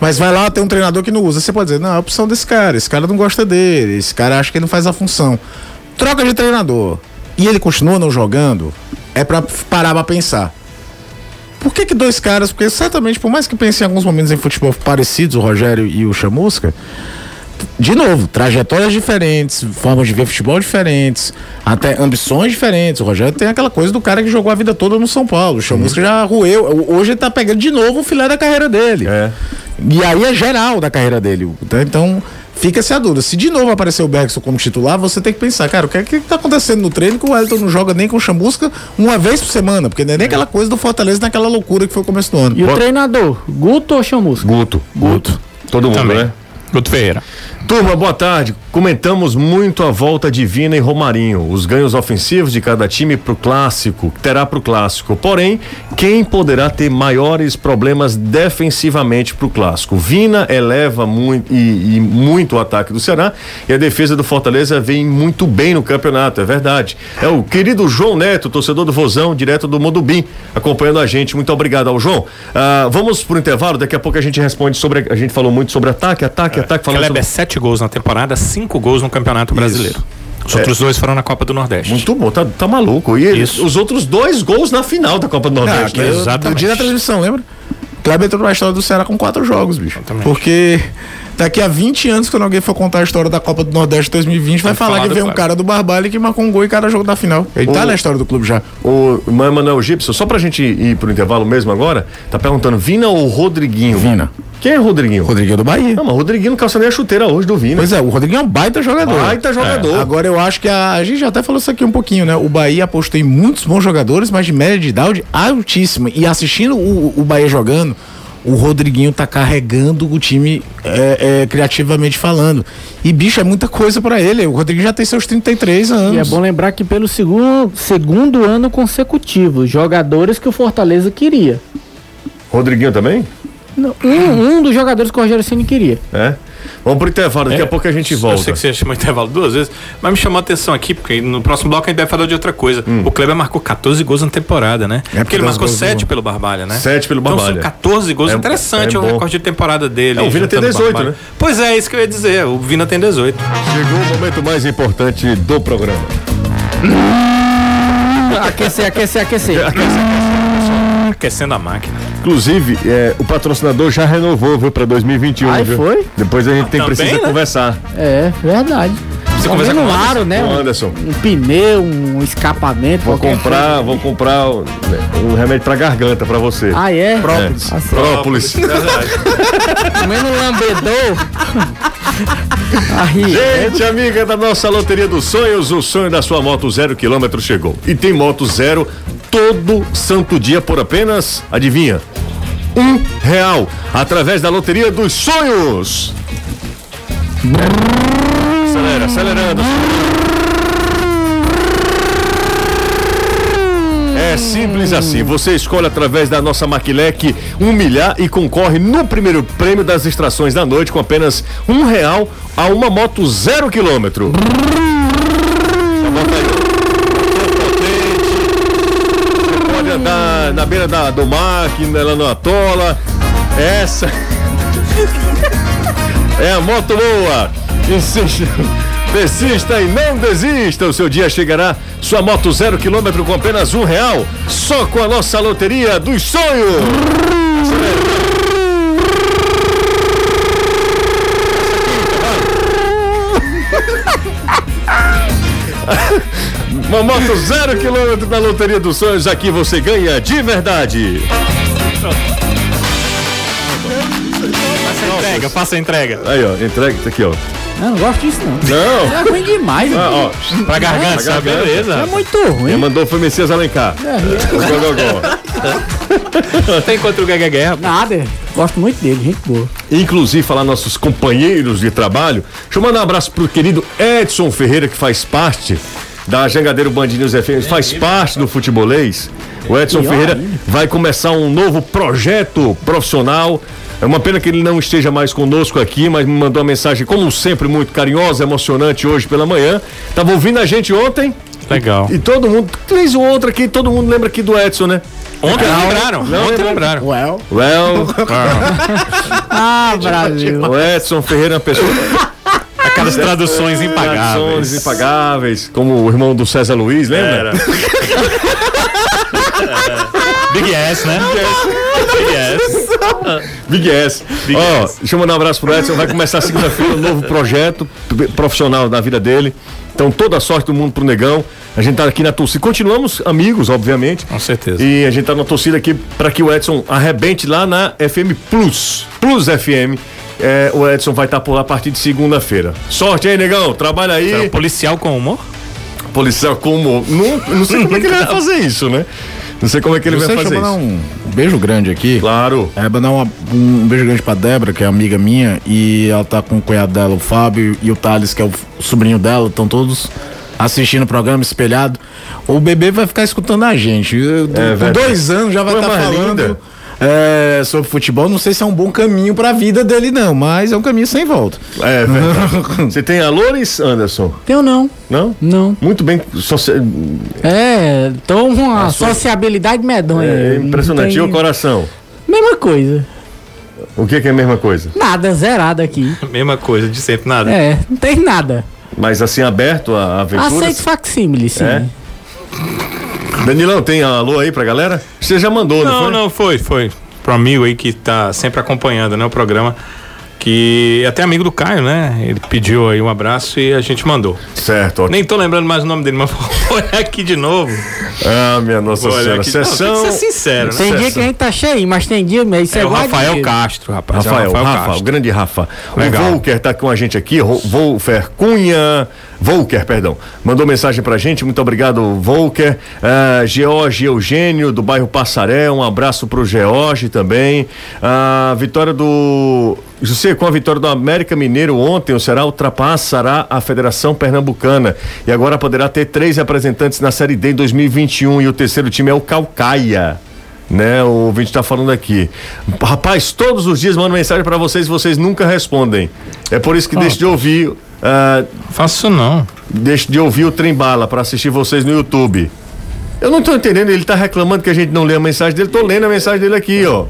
mas vai lá tem um treinador que não usa. Você pode dizer, não, é a opção desse cara, esse cara não gosta dele, esse cara acha que ele não faz a função. Troca de treinador e ele continua não jogando, é pra parar pra pensar. Por que, que dois caras? Porque certamente, por mais que pensem em alguns momentos em futebol parecidos, o Rogério e o Chamusca, de novo, trajetórias diferentes, formas de ver futebol diferentes, até ambições diferentes. O Rogério tem aquela coisa do cara que jogou a vida toda no São Paulo. O Chamusca já roeu. Hoje ele tá pegando de novo o filé da carreira dele. É. E aí é geral da carreira dele. Então, fica-se a dúvida. Se de novo aparecer o Bergson como titular, você tem que pensar, cara, o que, é que tá acontecendo no treino que o Wellington não joga nem com o Chamusca uma vez por semana? Porque não é nem aquela coisa do Fortaleza naquela loucura que foi o começo do ano. E o treinador, Guto ou Chamusca? Guto. Guto. Todo mundo, Também. né? Guto Ferreira. Turma, boa tarde. Comentamos muito a volta de Vina e Romarinho, os ganhos ofensivos de cada time pro clássico, terá pro clássico. Porém, quem poderá ter maiores problemas defensivamente pro clássico? Vina eleva muito e, e muito o ataque do Ceará e a defesa do Fortaleza vem muito bem no campeonato, é verdade. É o querido João Neto, torcedor do Vozão, direto do Modubim, acompanhando a gente. Muito obrigado ao João. Ah, vamos pro intervalo, daqui a pouco a gente responde sobre. A gente falou muito sobre ataque, ataque, ataque, falando Kleber, sobre... sete gols na temporada, cinco gols no Campeonato Brasileiro. Os outros dois foram na Copa do Nordeste. Muito bom, tá, tá maluco. E ele- Isso. os outros dois gols na final da Copa do Nordeste. né? eu- exatamente. No dia da transmissão, lembra? Kleber entrou na história do Ceará com quatro jogos, bicho. Exatamente. Porque daqui a 20 anos, quando alguém for contar a história da Copa do Nordeste 2020, vai Vai falar falar que veio um cara do Barbalho que marcou um gol em cada jogo da final. Ele tá O- na história do clube já. O Manuel Gibson, só pra gente ir pro intervalo mesmo agora, tá perguntando, Vina ou Rodriguinho? Vina. Quem é Rodriguinho? Rodriguinho do Bahia. Não, mas Rodriguinho não calça nem a chuteira hoje do Vina. Pois é, o Rodriguinho é um baita jogador. Baita jogador. Agora eu acho que a, a gente já até falou isso aqui um pouquinho, né? O Bahia apostou em muitos bons jogadores, mas de média de idade altíssima. E assistindo o, o Bahia jogando, o Rodriguinho tá carregando o time é, é, criativamente falando. E bicho, é muita coisa pra ele. O Rodriguinho já tem seus 33 anos. E é bom lembrar que pelo segundo, segundo ano consecutivo, jogadores que o Fortaleza queria. Rodriguinho também? Não, Um, um dos jogadores que o Rogério Ceni queria. É. Vamos pro intervalo, daqui a pouco a gente volta. Eu sei que você chamou intervalo duas vezes, mas me chamou a atenção aqui, porque no próximo bloco a gente vai falar de outra coisa. Hum. O Kleber marcou 14 gols na temporada, né? porque porque ele marcou os gols 7 do- pelo Barbalha, né? Sete pelo Então Barbalha. são 14 gols. É- Interessante é o recorde de temporada dele. É, o Vina tem juntando 18, Barbalha. né? Pois é, isso que eu ia dizer. O Vina tem 18. Chegou o momento mais importante do programa. Aquecer, aquecer, aquecer. Aquecendo a máquina. Inclusive, é, o patrocinador já renovou, viu, pra 2021. Ai, viu? foi? Depois a gente tem, Também, precisa né? conversar. É, verdade. Você conversa vendo com o um aro, né? Com o Um, Anderson. um pneu, um escapamento. Vou comprar, vou comprar um, um remédio pra garganta pra você. coisa. Ah, é? Própolis. Assim, Própolis. comendo um lambedor. Aí, Gente, amiga da nossa Loteria dos Sonhos, o sonho da sua moto zero quilômetro chegou. E tem moto zero todo santo dia por apenas, adivinha? Um real, através da Loteria dos Sonhos. Acelera, acelerando. É simples assim. Você escolhe através da nossa Maquilec um milhar e concorre no primeiro prêmio das extrações da noite com apenas um real a uma moto zero quilômetro. Já na beira da, do mar, que ela não atola. Essa é a moto boa. Insista. Persista e não desista. O seu dia chegará. Sua moto zero quilômetro com apenas um real. Só com a nossa loteria dos sonhos. Uma moto zero quilômetro na loteria dos sonhos. Aqui você ganha de verdade. Faça a entrega, faça a entrega. Aí, ó, entrega tá aqui, ó. Eu não gosto disso, não. Não. É ruim demais. Ah, ó, Pra garganta, Pra garganta. É beleza. muito quem ruim. mandou foi Messias Alencar. O Gogogó. Tem contra o Gueguegué, rapaz. Nada. Gosto muito dele, gente boa. Inclusive, falar nossos companheiros de trabalho. Deixa eu mandar um abraço pro querido Edson Ferreira, que faz parte da Jangadeiro Band News FM, faz parte do futebolês. O Edson Pior Ferreira vai começar um novo projeto profissional. É uma pena que ele não esteja mais conosco aqui, mas me mandou uma mensagem, como sempre, muito carinhosa, emocionante hoje pela manhã. Tava ouvindo a gente ontem Legal. e todo mundo, fez um outro aqui, todo mundo lembra aqui do Edson, né? Ontem lembraram. Não, Ontem não. lembraram. Well, Well, Ah, Brasil. o Edson Ferreira é uma pessoa. Aquelas traduções Traduções impagáveis. impagáveis, como o irmão do César Luiz, lembra? Big S, né? Big S. Big S. Ó, deixa eu mandar um abraço pro Edson. Vai começar segunda-feira um novo projeto profissional da vida dele. Então, toda a sorte do mundo pro Negão. A gente tá aqui na torcida. Continuamos amigos, obviamente. Com certeza. E a gente tá na torcida aqui para que o Edson arrebente lá na FM Plus. Plus FM. É, o Edson vai estar por lá a partir de segunda-feira. Sorte aí, Negão. Trabalha aí. Um policial com humor? Policial como. Não, não sei como é que ele vai fazer isso, né? Não sei como é que ele você vai deixa fazer eu mandar isso. um beijo grande aqui. Claro. É, mandar uma- um beijo grande pra Débora, que é amiga minha, e ela tá com o cunhado dela, o Fábio, e o Thales, que é o sobrinho dela, estão todos assistindo o programa espelhado. O bebê vai ficar escutando a gente. Eu- com dois anos já vai estar mais falando linda. É, sobre futebol. Não sei se é um bom caminho pra vida dele, não, mas é um caminho sem volta. É verdade. Você tem a Loures, Anderson? Tenho não. Não? Não. Muito bem. socia- É, tô com uma sociabilidade medonha. É impressionante. E tem- o coração? Mesma coisa. O que, que é a mesma coisa? Nada, zerado aqui. Mesma coisa, de sempre nada. É, não tem nada. Mas assim, aberto a aventuras? Aceito facsímile, sim. É? Danilão, tem a alô aí pra galera? Você já mandou, não, Não, foi? não, foi, foi. Pro amigo aí que tá sempre acompanhando, né, o programa. Que é até amigo do Caio, né? Ele pediu aí um abraço e a gente mandou. Certo, ótimo. Nem tô lembrando mais o nome dele, mas vou olhar aqui de novo. Ah, minha Nossa Vou Senhora. aqui. Não, Sessão. tem que ser sincero, né? Tem dia Sucesso. que a gente tá cheio, mas tem dia, mas isso é, É o Rafael. Castro, rapaz. Rafael, é o Rafael Rafa, o Castro. grande Rafa. Legal. O Volker tá com a gente aqui, Volfer Cunha. Volker, perdão. Mandou mensagem pra gente, muito obrigado, Volker. Ah, George Eugênio, do bairro Passaré, um abraço pro George também. A vitória do. José, com a vitória do América Mineiro ontem, o Ceará ultrapassará a Federação Pernambucana e agora poderá ter três representantes na Série D em 2021 e o terceiro time é o Calcaia né? O ouvinte tá falando aqui. Rapaz, todos os dias mando mensagem pra vocês e vocês nunca respondem. É por isso que deixe de ouvir, ah, Faço não. deixe de ouvir o Trem Bala pra assistir vocês no YouTube. Eu não tô entendendo, ele tá reclamando que a gente não lê a mensagem dele, tô lendo a mensagem dele aqui, ó.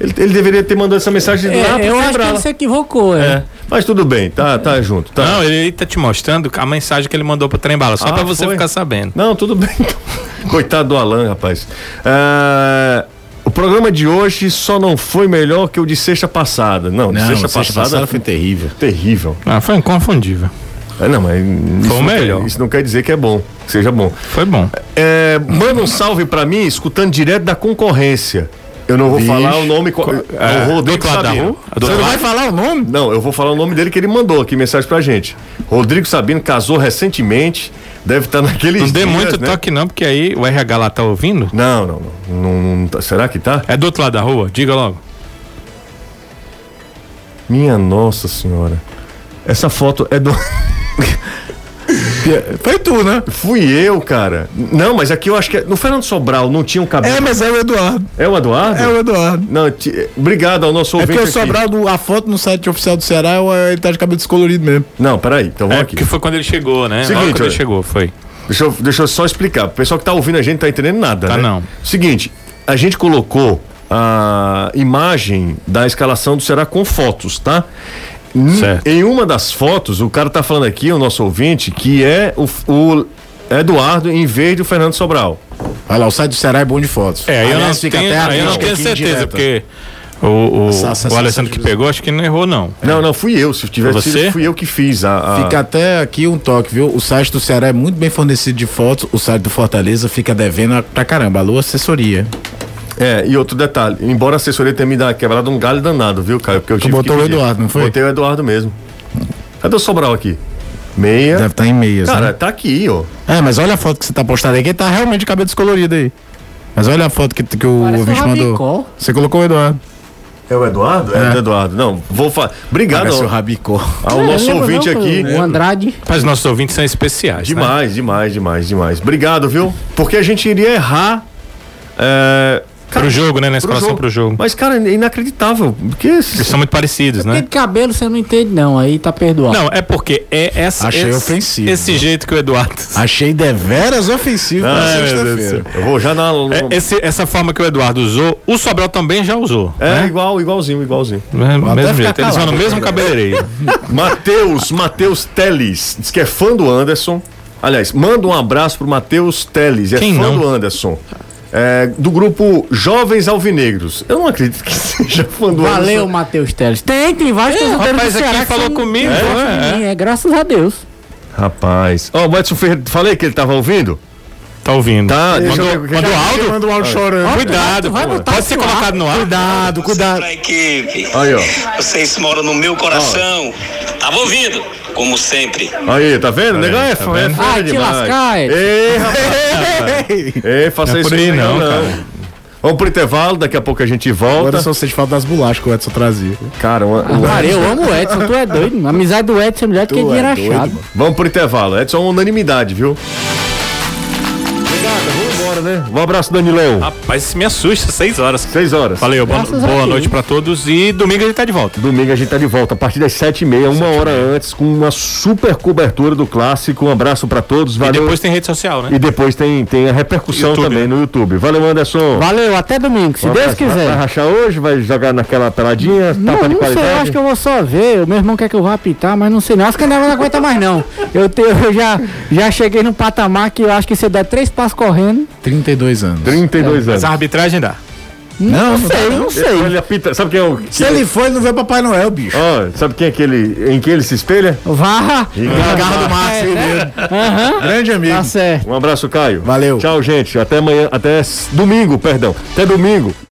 Ele, ele deveria ter mandado essa mensagem lá É, pro eu acho que ele se equivocou, é. É, mas tudo bem, tá, tá junto, tá. Não, ele tá te mostrando a mensagem que ele mandou pro Trembala, só Ah, pra você foi? ficar sabendo. Não, tudo bem. Coitado do Alan, rapaz. O programa de hoje só não foi melhor que o de sexta passada. Não, de Não, sexta, sexta passada, passada foi terrível. terrível. Ah, foi inconfundível. É, não, mas isso, Foi o não quer- melhor. isso não quer dizer que é bom, que seja bom. Foi bom. É, manda um salve pra mim, escutando direto da concorrência. Eu não vou falar o nome. co- É, o do Rodrigo Sabino. Você não vai falar o nome? Não, eu vou falar o nome dele que ele mandou aqui mensagem pra gente. Rodrigo Sabino casou recentemente, deve estar naquele. Não dê muito toque não, porque aí o RH lá tá ouvindo. Não, não, não. não, não tá- será que tá? É do outro lado da rua? Diga logo. Minha nossa senhora. Essa foto é do. Foi tu, né? Fui eu, cara. Não, mas aqui eu acho que. é- No Fernando Sobral não tinha um cabelo. É, mas é o Eduardo. É o Eduardo? É o Eduardo. Não, ti- obrigado ao nosso É ouvinte. porque o. Sobral, do- a foto no site oficial do Ceará, é- ele tá de cabelo descolorido mesmo. Não, peraí, então vamos É, aqui. que foi quando ele chegou, né? Seguinte, Logo quando ele olha. chegou, foi. Deixa eu, deixa eu só explicar. O pessoal que tá ouvindo a gente tá entendendo nada, Tá né? não. Seguinte, a gente colocou a imagem da escalação do Ceará com fotos, tá? Certo. Em uma das fotos, o cara tá falando aqui, o nosso ouvinte, que é o, o Eduardo em vez do Fernando Sobral. Olha lá, o site do Ceará é bom de fotos. É, aí eu não fica tenho, até eu não tenho certeza, porque o, o, Essa- essa- o Alessandro que pegou, acho que não errou, não. Não, não, fui eu. Se tivesse Você? sido, fui eu que fiz a. a- Fica até aqui um toque, viu? O site do Ceará é muito bem fornecido de fotos. O site do Fortaleza fica devendo pra caramba. Alô, assessoria. É, e outro detalhe, embora a assessoria tenha me dado quebrado um galho danado, viu, Caio? Porque eu tive botou que o. Eduardo, não foi? Botei o Eduardo mesmo. Cadê o Sobral aqui? Meia. Deve estar em meias, Cara, né? tá aqui, ó. É, mas olha a foto que você tá postando aí, que tá realmente de cabelo descolorido aí. Mas olha a foto que, que o Parece ouvinte mandou. rabicó. Você colocou o Eduardo. É o Eduardo? É, o Eduardo. Não, vou falar. Obrigado Parece o ao, rabicó. ao É, nosso ouvinte não, aqui. O Andrade. Mas nossos ouvintes são especiais. né? Demais, demais, demais, demais. Obrigado, viu? Porque a gente iria errar. É, Pro jogo, né? Na escalação pro jogo. Mas, cara, é inacreditável. Porque. Eles são muito parecidos, Porque né? de cabelo você não entende, não. Aí tá perdoado. Não, é porque é essa, Achei esse, ofensivo. esse jeito que o Eduardo. Achei deveras ofensivo pra Ai, meu Deus do sexta-feira. céu. Eu vou já na. É, esse- essa forma que o Eduardo usou, o Sobral também já usou. É, né? igual, igualzinho, igualzinho. É, até mesmo ficar jeito. Eles vão no calado. mesmo cabeleireiro. Matheus, Matheus Teles, diz que é fã do Anderson. Aliás, manda um abraço pro Matheus Teles, é Quem fã não? do Anderson. É, do grupo Jovens Alvinegros. Eu não acredito que seja fã do Valeu, Anderson. Matheus Teles. Tem, tem vários É, rapaz do aqui Ceará que falou comigo, é, é. é, graças a Deus. Rapaz. Ó, o Edson Ferreira, falei que ele tava ouvindo? Tá ouvindo? Tá, deixa eu Mandou, ver o que mandou áudio? Manda um áudio chorando. Cuidado, vai pô. botar pode ser colocado no ar. Cuidado, cuidado. Pra equipe. Aí, ó. Vocês moram no meu coração. Tava ouvindo, como sempre. Aí, tá vendo? O negão é, tá fã, é vendo? fera Ah, te lascar. Ei, rapaz. Ei, faça Não é isso aí não, cara. Vamos pro intervalo, daqui a pouco a gente Agora volta. só sente falta das bolachas que o Edson trazia. Cara, uma- uma- Cara, eu amo o Edson, tu é doido. A amizade do Edson é melhor do que é dinheiro doido, achado. mano. Vamos pro intervalo. Edson, unanimidade, viu? Obrigado, embora, né? Um abraço, Danilão. Rapaz, isso me assusta, seis horas. Seis horas. Valeu, boa, boa noite pra todos e domingo a gente tá de volta. Domingo a gente tá de volta, a partir das sete e meia, uma hora antes, com uma super cobertura do clássico. Um abraço pra todos, E valeu. depois tem rede social, né? E depois tem, tem a repercussão YouTube, também né? no YouTube. Valeu, Anderson. Valeu, até domingo, se Um Deus abraço. Vai, quiser. rachar hoje? Vai jogar naquela peladinha? Não, tapa de não sei, eu acho que eu vou só ver. O meu irmão quer que eu vá apitar, mas não sei não. Acho que eu não aguenta mais não. Eu, te- eu já, já cheguei no patamar que eu acho que se eu der três passos correndo, 32 anos. 32 anos. Mas a arbitragem dá. não, sei, não sei. Ele apita, sabe quem é o. Se ele for, ele não vê Papai Noel, bicho. Ó, sabe quem é aquele em que ele se espelha? Vá. Garra do Márcio aí mesmo. Aham, Grande amigo. tá certo. Um abraço, Caio. Valeu. Tchau, gente. Até amanhã, até domingo, perdão. Até domingo.